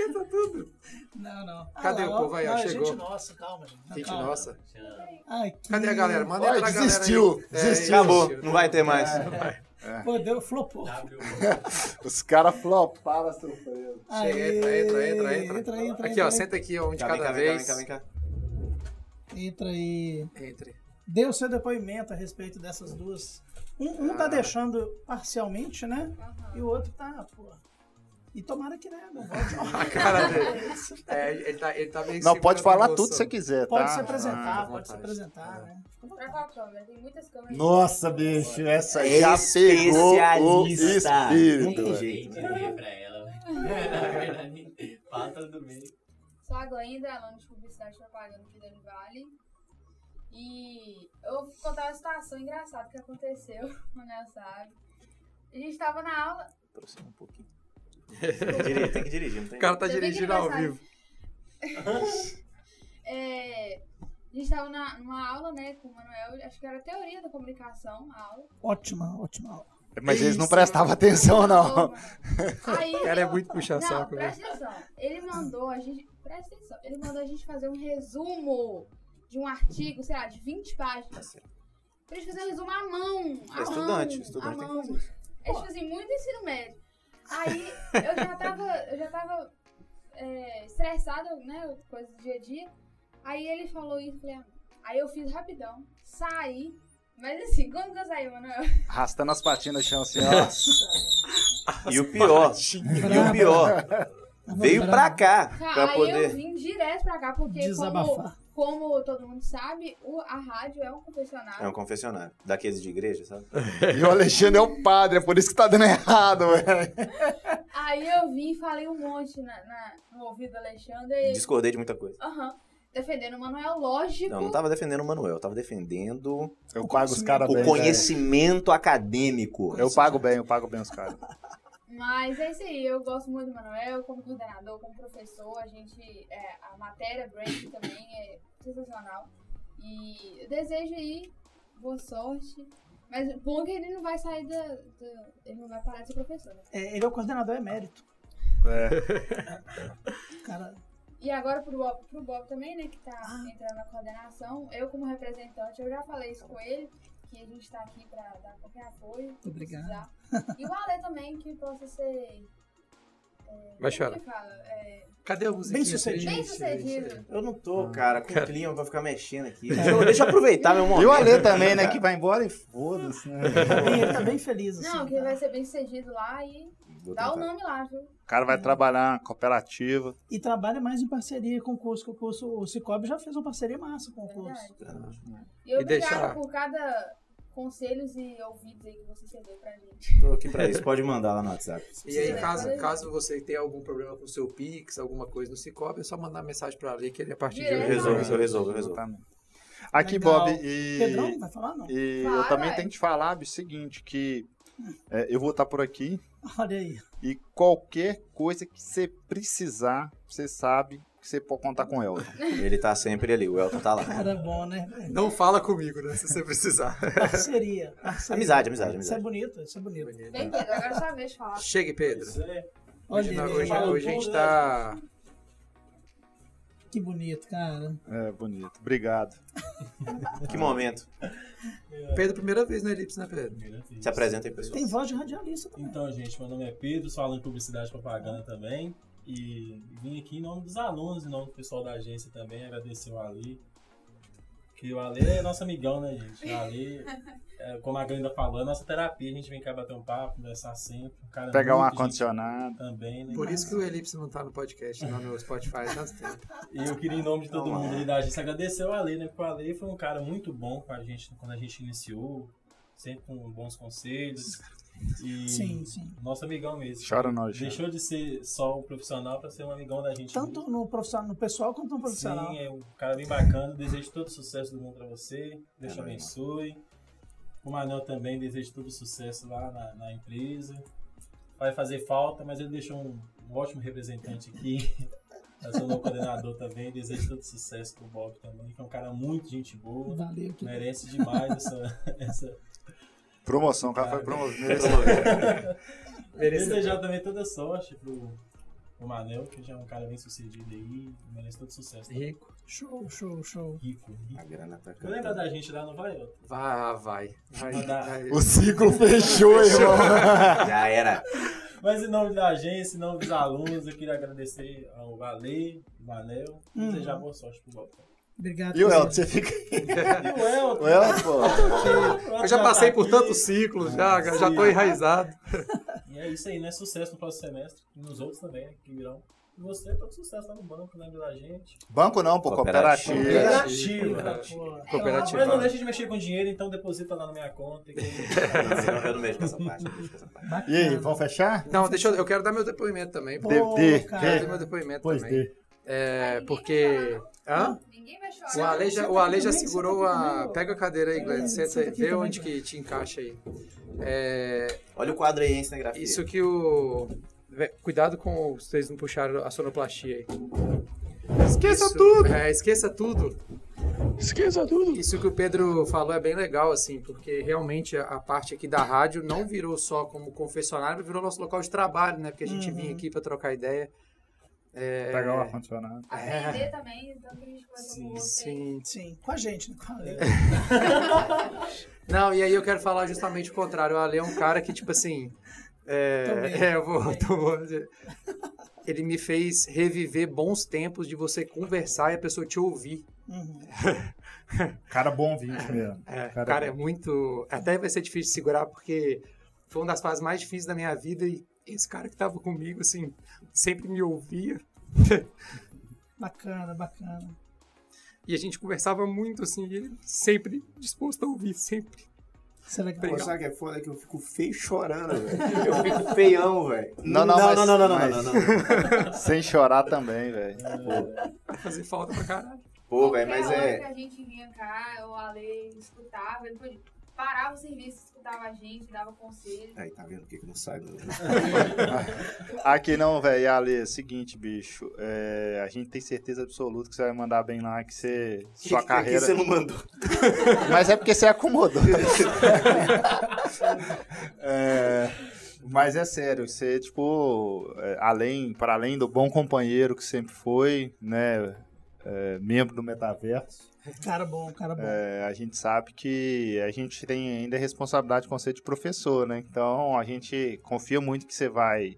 Esquenta tudo. Não, não. Ah, Cadê não, o povo aí, não, é Chegou. gente nossa, calma, gente. Gente, calma. nossa. Ai, que... Cadê a galera? Manda Olha, entrar a galera desistiu, aí. É, desistiu. Acabou, não vai ter mais. Pô, deu, flopou. [LAUGHS] Os caras floparam a surpresa. Aí, Chega, entra, entra, entra, entra. entra, entra, Aqui, entra, ó, entra. senta aqui, ó, um de cada cá, vem cá, vez. vem cá, vem cá. Entra aí. Entre. Dê o seu depoimento a respeito dessas duas. Um, um tá Ah. deixando parcialmente, né? E o outro tá, pô. E tomara que, né? Não volte. [LAUGHS] A cara dele. É, ele tá, ele tá meio Não, pode falar tudo que você quiser, tá? Pode se Ah, apresentar, à pode se apresentar, né? Qual câmera? Tem muitas câmeras. Nossa, bicho, essa É Já pegou o espírito. tem jeito. que rir pra ela, velho. [LAUGHS] Na verdade, falta do meio. Sou a Glenda, aluna de publicidade e propaganda aqui da Univale. E eu vou contar uma situação engraçada que aconteceu, o [LAUGHS] Manel sabe. A gente tava na aula. Aproxima um pouquinho. Tem que dirigir, tem que dirigir, não tem O cara tá que dirigindo ao vivo. [LAUGHS] É, a gente tava na, numa aula, né, com o Manuel, acho que era teoria da comunicação, a aula. Ótima, ótima aula. Mas eles não Isso. prestavam atenção, não. Aí, [LAUGHS] O cara é muito puxa Não, saco, né? presta atenção. Ele mandou a gente. Presta atenção. Ele mandou a gente fazer um resumo de um artigo, sei lá, de 20 páginas. Pra gente fazer um resumo à mão. À É estudante, mão, estudante à tem que mão. fazer isso. A gente fazia muito ensino médio. Aí eu já tava, eu já tava é, estressada, né? Coisa do dia a dia. Aí ele falou isso, eu falei, ah, aí eu fiz rapidão, saí. Mas assim, como que eu saí, Manuel? [LAUGHS] Arrastando as patinhas no chão assim, ó. E o pior, e o pior, veio pra cá pra aí eu poder. vim direto pra cá, porque Desabafar. como todo mundo sabe, o- a rádio é um confessionário. É um confessionário. Daqueles de igreja, sabe? [LAUGHS] E o Alexandre é o padre, é por isso que tá dando errado, velho. [LAUGHS] Aí eu vim e falei um monte na, na- no ouvido do Alexandre. e Discordei de muita coisa. Aham. Defendendo o Manuel, lógico. Não, não tava defendendo o Manuel, eu tava defendendo Eu pago os caras bem. o conhecimento acadêmico. Eu pago bem, eu pago bem os caras. [LAUGHS] Mas é isso aí, eu gosto muito do Manuel, como coordenador, como professor, a gente. é, a matéria Brand também é sensacional. E eu desejo aí boa sorte. Mas bom que ele não vai sair da. da- ele não vai parar de ser professor, né? É, ele é o coordenador emérito. É. [LAUGHS] Cara, E agora pro Bob, pro Bob também, né, que tá entrando na coordenação, eu como representante, eu já falei isso com ele, que a gente tá aqui pra dar qualquer apoio. Obrigado. precisar. E o Ale também, que possa ser. Vai como chorar. fala? É, Cadê musiquinha? Bem sucedido. bem sucedido. Eu não tô, cara, com Cara. clima pra ficar mexendo aqui. [LAUGHS] Deixa eu, deixa eu aproveitar meu momento. E o Ale também, né, que vai embora e foda-se, né? tá ele tá bem feliz, assim. Não, que tá? ele vai ser bem sucedido lá e Vou dá o tentar. nome lá, viu? O cara vai trabalhar na cooperativa. E trabalha mais em parceria com o curso, que o curso, o Cicobi já fez uma parceria massa com o curso. Verdade. E E obrigada deixar- por cada conselhos e ouvidos aí que você cedeu pra gente. Tô aqui pra isso, pode mandar lá no WhatsApp. E aí, caso, caso você tenha algum problema com o seu Pix, alguma coisa no Cicobi, é só mandar mensagem pra ali que ele a partir de hoje Eu resolvo, vai eu resolvo, eu resolvo. Exatamente. Aqui, Legal. Bob, e, Pedrão, vai falar não? e Vai, eu também vai. tenho que te falar o seguinte, que é, eu vou estar por aqui Olha aí. e qualquer coisa que você precisar, você sabe você pode contar com ela. Ele tá sempre ali, o Elton tá lá. Cara bom, né? Não fala comigo, né? Se você precisar. Parceria. parceria. Amizade, amizade, Isso é amizade. bonito, isso é bonito. Bem, Pedro, agora é sua vez de falar. Chegue, Pedro. Olha Hoje, ele, hoje, fala hoje a gente né? tá. Que bonito, cara. É, bonito. Obrigado. Que momento. Pedro, primeira vez na Elipse, né, Pedro? Se apresenta aí, pessoal. Tem voz de radialista também. Então, gente, meu nome é Pedro, sou aluno de publicidade e propaganda também. E vim aqui em nome dos alunos, em nome do pessoal da agência também, agradecer o Ali. Que o Ali é nosso amigão, né, gente? O Ali, [LAUGHS] é, como a Glenda falou, é nossa terapia. A gente vem cá bater um papo, conversar sempre. Um cara Pegar um ar-condicionado. Também, né? Por isso que o Elipse não tá no podcast, lá no Spotify há tanto tempo. E eu queria, em nome de todo mundo aí da agência, agradecer ao Ale, né? Porque o Ale foi um cara muito bom com a gente quando a gente iniciou, sempre com bons conselhos. E Sim, sim. nosso amigão mesmo. Chora nós. Deixou de ser só o profissional para ser um amigão da gente. Tanto no profissional, no pessoal quanto no profissional. Sim, é um cara bem bacana. Desejo todo o sucesso do mundo pra você. Deus te É, abençoe. O Manel também desejo todo o sucesso lá na, na empresa. Vai fazer falta, mas ele deixou um, um ótimo representante aqui. [LAUGHS] Eu sou novo coordenador também. Desejo todo o sucesso pro Bob também, que é um cara muito gente boa. Valeu. Que... Merece demais essa. [LAUGHS] essa... Promoção, o cara foi [LAUGHS] [LAUGHS] promovido. Desejar também toda sorte pro, pro Manel, que já é um cara bem sucedido aí. Merece todo sucesso. também. Rico. Show, show, show. Rico, rico. A grana tá Não lembra da gente lá no Vai? Vai, vai. vai, vai. O ciclo fechou, irmão. [LAUGHS] Já era. Mas em nome da agência, em nome dos alunos, eu queria agradecer ao Ale, ao Manel e Uhum. desejar boa sorte pro Bob. Obrigado. E o. Elton, você fica. [LAUGHS] E o Elton? O Elton, pô. Eu já passei por tantos ciclos, já, já tô enraizado. E é isso aí, né? Sucesso no próximo semestre. E nos outros também, que virão. E você, todo sucesso lá no banco, lembra da gente. Banco não, pô, Cooperativa. cooperativa. Cooperativa. Cooperativa. Mas não deixe de mexer com dinheiro, então deposita lá na minha conta. Que... [LAUGHS] Eu não mexo com essa parte. E aí, vamos fechar? Não, deixa eu, eu quero dar meu depoimento também. Pô, dê- cara. Quero dar meu depoimento Pois também. dê. É, porque... Hã? Ninguém vai chorar. O Ale já, o Ale já segurou a... Pega a cadeira aí, Glenn. Senta aí. Vê onde que te encaixa aí. É, Olha o quadro aí, hein, cinegrafia. Isso que o. Cuidado com vocês não puxaram a sonoplastia aí. Esqueça tudo! É, esqueça tudo. Esqueça tudo. Isso que o Pedro falou é bem legal, assim, porque realmente a a parte aqui da rádio não virou só como confessionário, virou nosso local de trabalho, né? Porque a gente vinha aqui pra trocar ideia. É, Pegar o ar-condicionado. Aprender também, tanto que a gente você. Sim. Sim, com a gente? Com a Ale. Não, e aí eu quero falar justamente o contrário. O Ale é um cara que, tipo assim. É, Também. é, eu vou, [LAUGHS] dizer. Ele me fez reviver bons tempos de você conversar e a pessoa te ouvir. Uhum. [LAUGHS] Cara bom ouvinte mesmo. É, Cara cara, é muito. Até vai ser difícil de segurar, porque foi uma das fases mais difíceis da minha vida e esse cara que tava comigo, assim, sempre me ouvia. [LAUGHS] Bacana, bacana. E a gente conversava muito, assim, e ele sempre disposto a ouvir, sempre. Isso é legal. Obrigado. Sabe que é foda? É que eu fico feio chorando, velho. [LAUGHS] Eu fico feião, velho. Não, não, não, mas- não, não, não, não, mas- não, não, não. [LAUGHS] Sem chorar também, velho. Vai fazer falta pra caralho. Pô, velho, mas hora que é. a gente vinha cá, o Ale escutava, ele parava o serviço, escutava a gente, dava conselho. Aí, tá vendo por que que não sai do. [LAUGHS] Aqui não, velho. Ale, é o seguinte, bicho. é, a gente tem certeza absoluta que você vai mandar bem lá, que você. Sua [LAUGHS] Que- carreira. Que você não mandou. [LAUGHS] Mas é porque você acomodou. É, Mas é sério, você, tipo, é, além, para além do bom companheiro que sempre foi, né? é, membro do metaverso, Cara bom, cara bom. é, a gente sabe que a gente tem ainda a responsabilidade com você de professor, né? Então a gente confia muito que você vai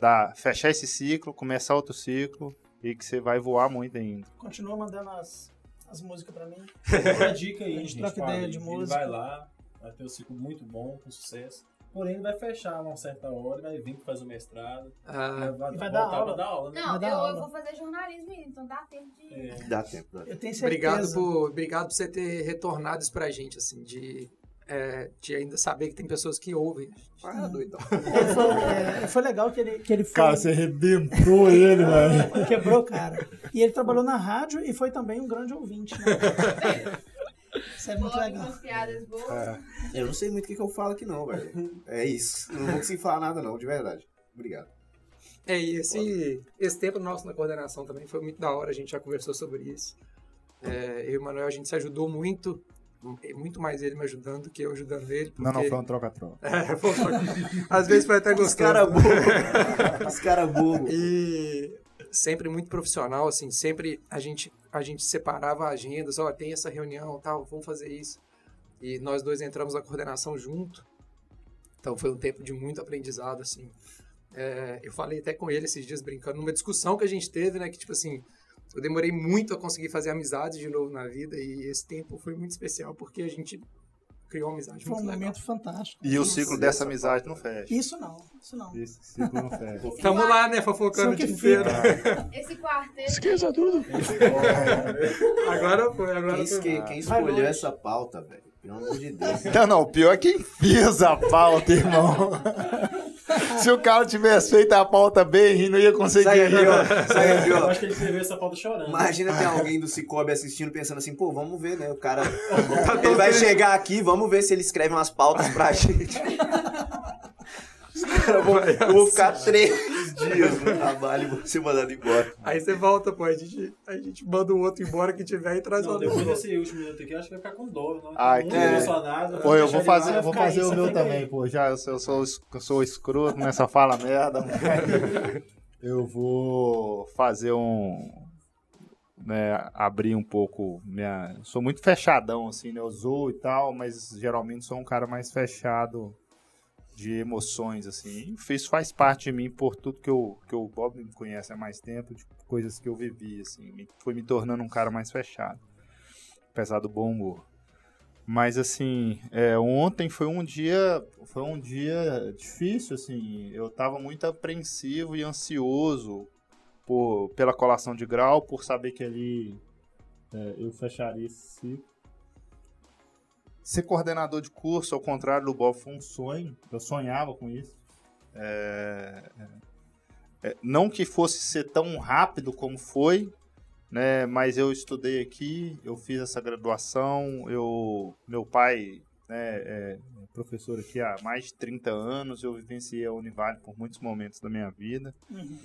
dar, fechar esse ciclo, começar outro ciclo e que você vai voar muito ainda. Continua mandando as, as músicas pra mim. [LAUGHS] Fica a dica aí, A gente gente. troca ideia de música. vai lá, vai ter um ciclo muito bom, com sucesso. Porém, ele vai fechar a uma certa hora, vai vir fazer o mestrado. Ah, vai vai dar voltar aula. dar aula, né? Não, Vai dar eu, aula. eu vou fazer jornalismo ainda, então dá tempo de. É. Dá tempo, dá tempo. Eu tenho certeza. obrigado, por, obrigado por você ter retornado isso pra gente, assim, de, é, de ainda saber que tem pessoas que ouvem. Ah, doidão. Ele foi, é, foi legal que ele, que ele foi. cara, você arrebentou ele, velho. [LAUGHS] Quebrou, cara. E ele trabalhou na rádio e foi também um grande ouvinte, né? [LAUGHS] Isso é muito legal. piadas boas. Eu não sei muito o que, que eu falo aqui, não, velho. É isso. Não vou conseguir falar nada, não, de verdade. Obrigado. É, e esse, esse tempo nosso na coordenação também foi muito da hora, a gente já conversou sobre isso. É, eu e o Manuel, a gente se ajudou muito, muito mais ele me ajudando do que eu ajudando ele. Porque... Não, não, foi um troca-troca. [LAUGHS] É, foi- Às vezes foi até Os gostoso. caras [LAUGHS] bobos. Os caras bobos. E sempre muito profissional, assim, sempre a gente, a gente separava agendas, ó, tem essa reunião, tal, vamos fazer isso. E nós dois entramos na coordenação junto. Então foi um tempo de muito aprendizado, assim. É, eu falei até com ele esses dias brincando, numa discussão que a gente teve, né, que tipo assim, eu demorei muito a conseguir fazer amizade de novo na vida e esse tempo foi muito especial porque a gente criou uma amizade Foi um legal. momento fantástico. E o ciclo dessa amizade não fecha. Isso não, isso não. Esse ciclo não fecha. Tamo lá, né, fofocando o dia inteiro. [LAUGHS] Esse quarteto. Esqueça tudo. [LAUGHS] Agora foi, agora Quem, foi. quem, escolheu essa pauta, velho? Pelo amor de Deus. Não, não, o pior é quem fez a pauta, irmão. [LAUGHS] Se o cara tivesse feito a pauta bem, não ia conseguir. Sai. Sai aqui, Eu acho que ele escreveu essa pauta chorando. Imagina ter alguém do Cicobi assistindo pensando assim, pô, vamos ver, né? O cara. Ele vai chegar aqui, vamos ver se ele escreve umas pautas pra [LAUGHS] gente. Os caras vão. Ficar três dias no trabalho e vou ser mandado embora. Aí você volta, pô, a gente, a gente manda o outro embora que tiver e traz Não, o depois outro. desse último minuto aqui, eu acho que vai ficar com dor, não? Ai, Muito que- emocionado. Pô, eu vou fazer, eu vou fazer aí, o meu também, pô. Já eu sou, eu sou, eu sou escroto nessa fala merda. mas Eu vou fazer um. Né, abrir um pouco minha. Sou muito fechadão, assim, né? Eu zoo e tal, mas geralmente sou um cara mais fechado de emoções, assim. Isso faz parte de mim por tudo que, eu, que o Bob me conhece há mais tempo, de coisas que eu vivi, assim. Foi me tornando um cara mais fechado. apesar do bom humor. Mas assim, é, ontem foi um dia, foi um dia difícil, assim. Eu estava muito apreensivo e ansioso por, pela colação de grau, por saber que ali é, eu fecharia esse ciclo. Ser coordenador de curso, ao contrário do Bob, foi um sonho. Eu sonhava com isso. É, é, não que fosse ser tão rápido como foi, né? Mas eu estudei aqui, eu fiz essa graduação, eu, meu pai né, é professor aqui há mais de 30 anos, eu vivenciei a Univale por muitos momentos da minha vida. Uhum.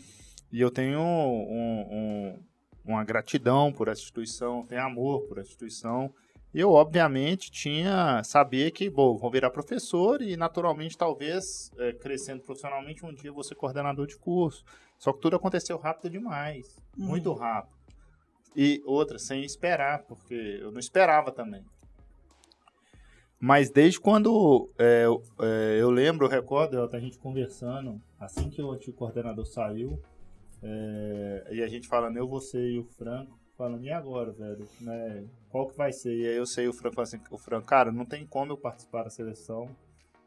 E eu tenho um, um, uma gratidão por essa instituição, tenho amor por essa instituição. Eu, obviamente, tinha, sabia que, bom, vou virar professor e, naturalmente, talvez, é, crescendo profissionalmente, um dia vou ser coordenador de curso. Só que tudo aconteceu rápido demais, Uhum. muito rápido. E outra, sem esperar, porque eu não esperava também. Mas desde quando é, eu- é, eu lembro, eu recordo, a gente conversando, assim que o antigo coordenador saiu, é, e a gente falando, eu, você e o Franco, falando, e agora, velho? Né, qual que vai ser? E aí eu sei o Franco falou assim, o Franco, cara, não tem como eu participar da seleção,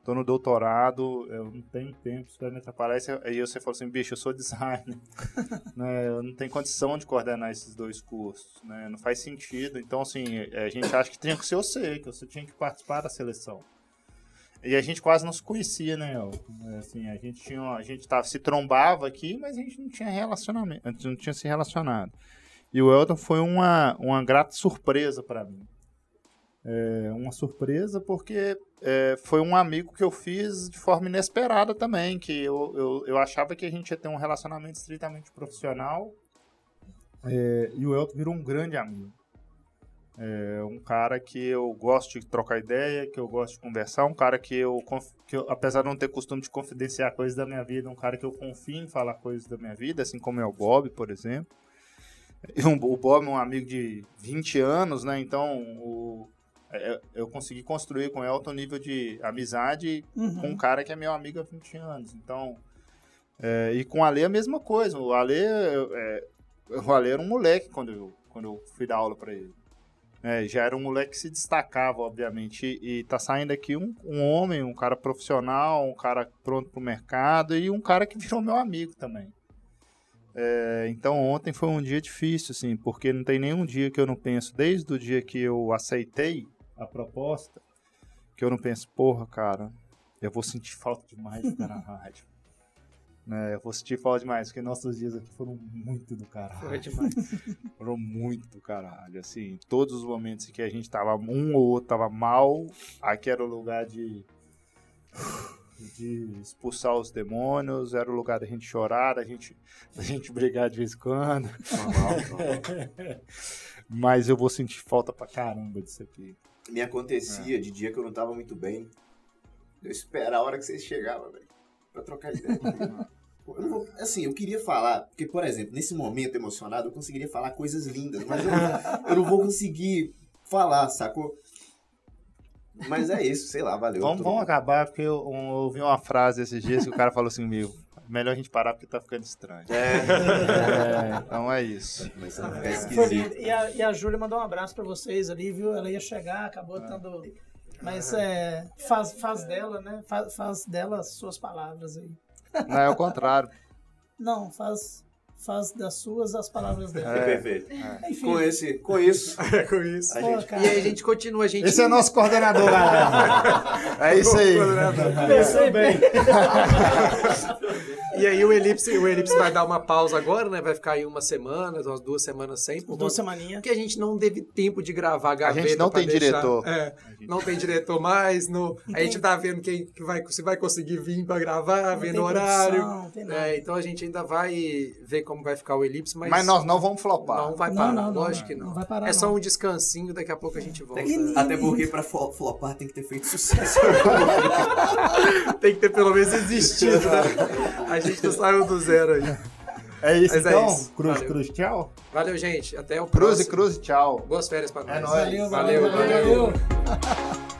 tô no doutorado, eu não tenho tempo, isso vai me atrapalhar. Aí você- falou assim, bicho, eu sou designer, [LAUGHS] né, eu não tenho condição de coordenar esses dois cursos, né, não faz sentido. Então, assim, a gente acha que tinha que ser você, que você tinha que participar da seleção. E a gente quase não se conhecia, né? É, Assim, a gente tinha, a gente tava, se trombava aqui, mas a gente não tinha relacionamento, não tinha se relacionado. E o Elton foi uma, uma grata surpresa para mim. É, uma surpresa porque é, foi um amigo que eu fiz de forma inesperada também, que eu, eu, eu achava que a gente ia ter um relacionamento estritamente profissional é, e o Elton virou um grande amigo. É um cara que eu gosto de trocar ideia, que eu gosto de conversar, um cara que eu, que eu, apesar de não ter costume de confidenciar coisas da minha vida, um cara que eu confio em falar coisas da minha vida, assim como é o Bob, por exemplo. O Bob é um amigo de 20 anos, né? Então o, é, eu consegui construir com o Elton um nível de amizade Uhum. com um cara que é meu amigo há 20 anos. Então, é, e com o Ale a mesma coisa. O Ale, é, o Ale era um moleque quando eu, quando eu fui dar aula para ele. É, já era um moleque que se destacava, obviamente, e, e tá saindo aqui um, um homem, um cara profissional, um cara pronto pro mercado e um cara que virou meu amigo também. É, então ontem foi um dia difícil, assim, porque não tem nenhum dia que eu não penso, desde o dia que eu aceitei a proposta, que eu não penso, porra, cara, eu vou sentir falta demais de estar na [LAUGHS] rádio. Né, eu vou sentir falta demais, porque nossos dias aqui foram muito do caralho. Foi demais. [LAUGHS] Foram muito do caralho, assim, todos os momentos em que a gente tava, um ou outro tava mal, aqui era o lugar de de expulsar os demônios, era o lugar da gente chorar, da gente, da gente brigar de vez em quando. [LAUGHS] Mas eu vou sentir falta pra caramba disso aqui. Me acontecia de dia que eu não tava muito bem. Eu esperar a hora que vocês chegavam, velho. Pra trocar ideia. [LAUGHS] Eu vou- assim, eu queria falar, porque, por exemplo, nesse momento emocionado, eu conseguiria falar coisas lindas, mas eu, eu não vou conseguir falar, sacou? Mas é isso, sei lá, valeu. Vamos, vamos acabar, porque eu, um, eu ouvi uma frase esses dias que o cara falou assim, meu, melhor a gente parar porque tá ficando estranho. É. É, então é isso. Começando a ficar Foi esquisito. lindo. E a, e a Júlia mandou um abraço pra vocês ali, viu? Ela ia chegar, acabou Ah. dando. Mas é, faz, faz dela, né? Faz, faz dela as suas palavras aí. Não, é o contrário. Não, faz, faz das suas as palavras dela. É, perfeito. Enfim, Com, esse, com isso, [LAUGHS] É com isso. a pô, gente E aí a gente continua, a gente. Esse é nosso coordenador, galera. [LAUGHS] É isso aí. pensei bem. [LAUGHS] E aí o Elipse, o Elipse vai dar uma pausa agora, né? Vai ficar aí uma semana, umas duas semanas sem. Por Duas semaninhas. Porque a gente não teve tempo de gravar a gaveta. gente não tem deixar- diretor. É, não tem diretor mais. No, a gente tá vendo quem que vai, se vai conseguir vir pra gravar, Não vendo tem o horário. produção, não tem nada. É, então a gente ainda vai ver como vai ficar o Elipse, mas, Mas nós não vamos flopar. não vai parar. não, não, lógico que não não. vai parar, é só não. um descansinho, daqui a pouco a gente volta. E- Até porque pra flo- flopar tem que ter feito sucesso. [LAUGHS] Tem que ter pelo menos existido, né? A gente não saiu do zero aí. É isso, Mas é então. isso. Cruz, Valeu. cruz, tchau. Valeu, gente. Até o Cruz e próximo. cruz, tchau. Boas férias pra nós. É nóis. Valeu, Valeu, valeu, valeu. valeu.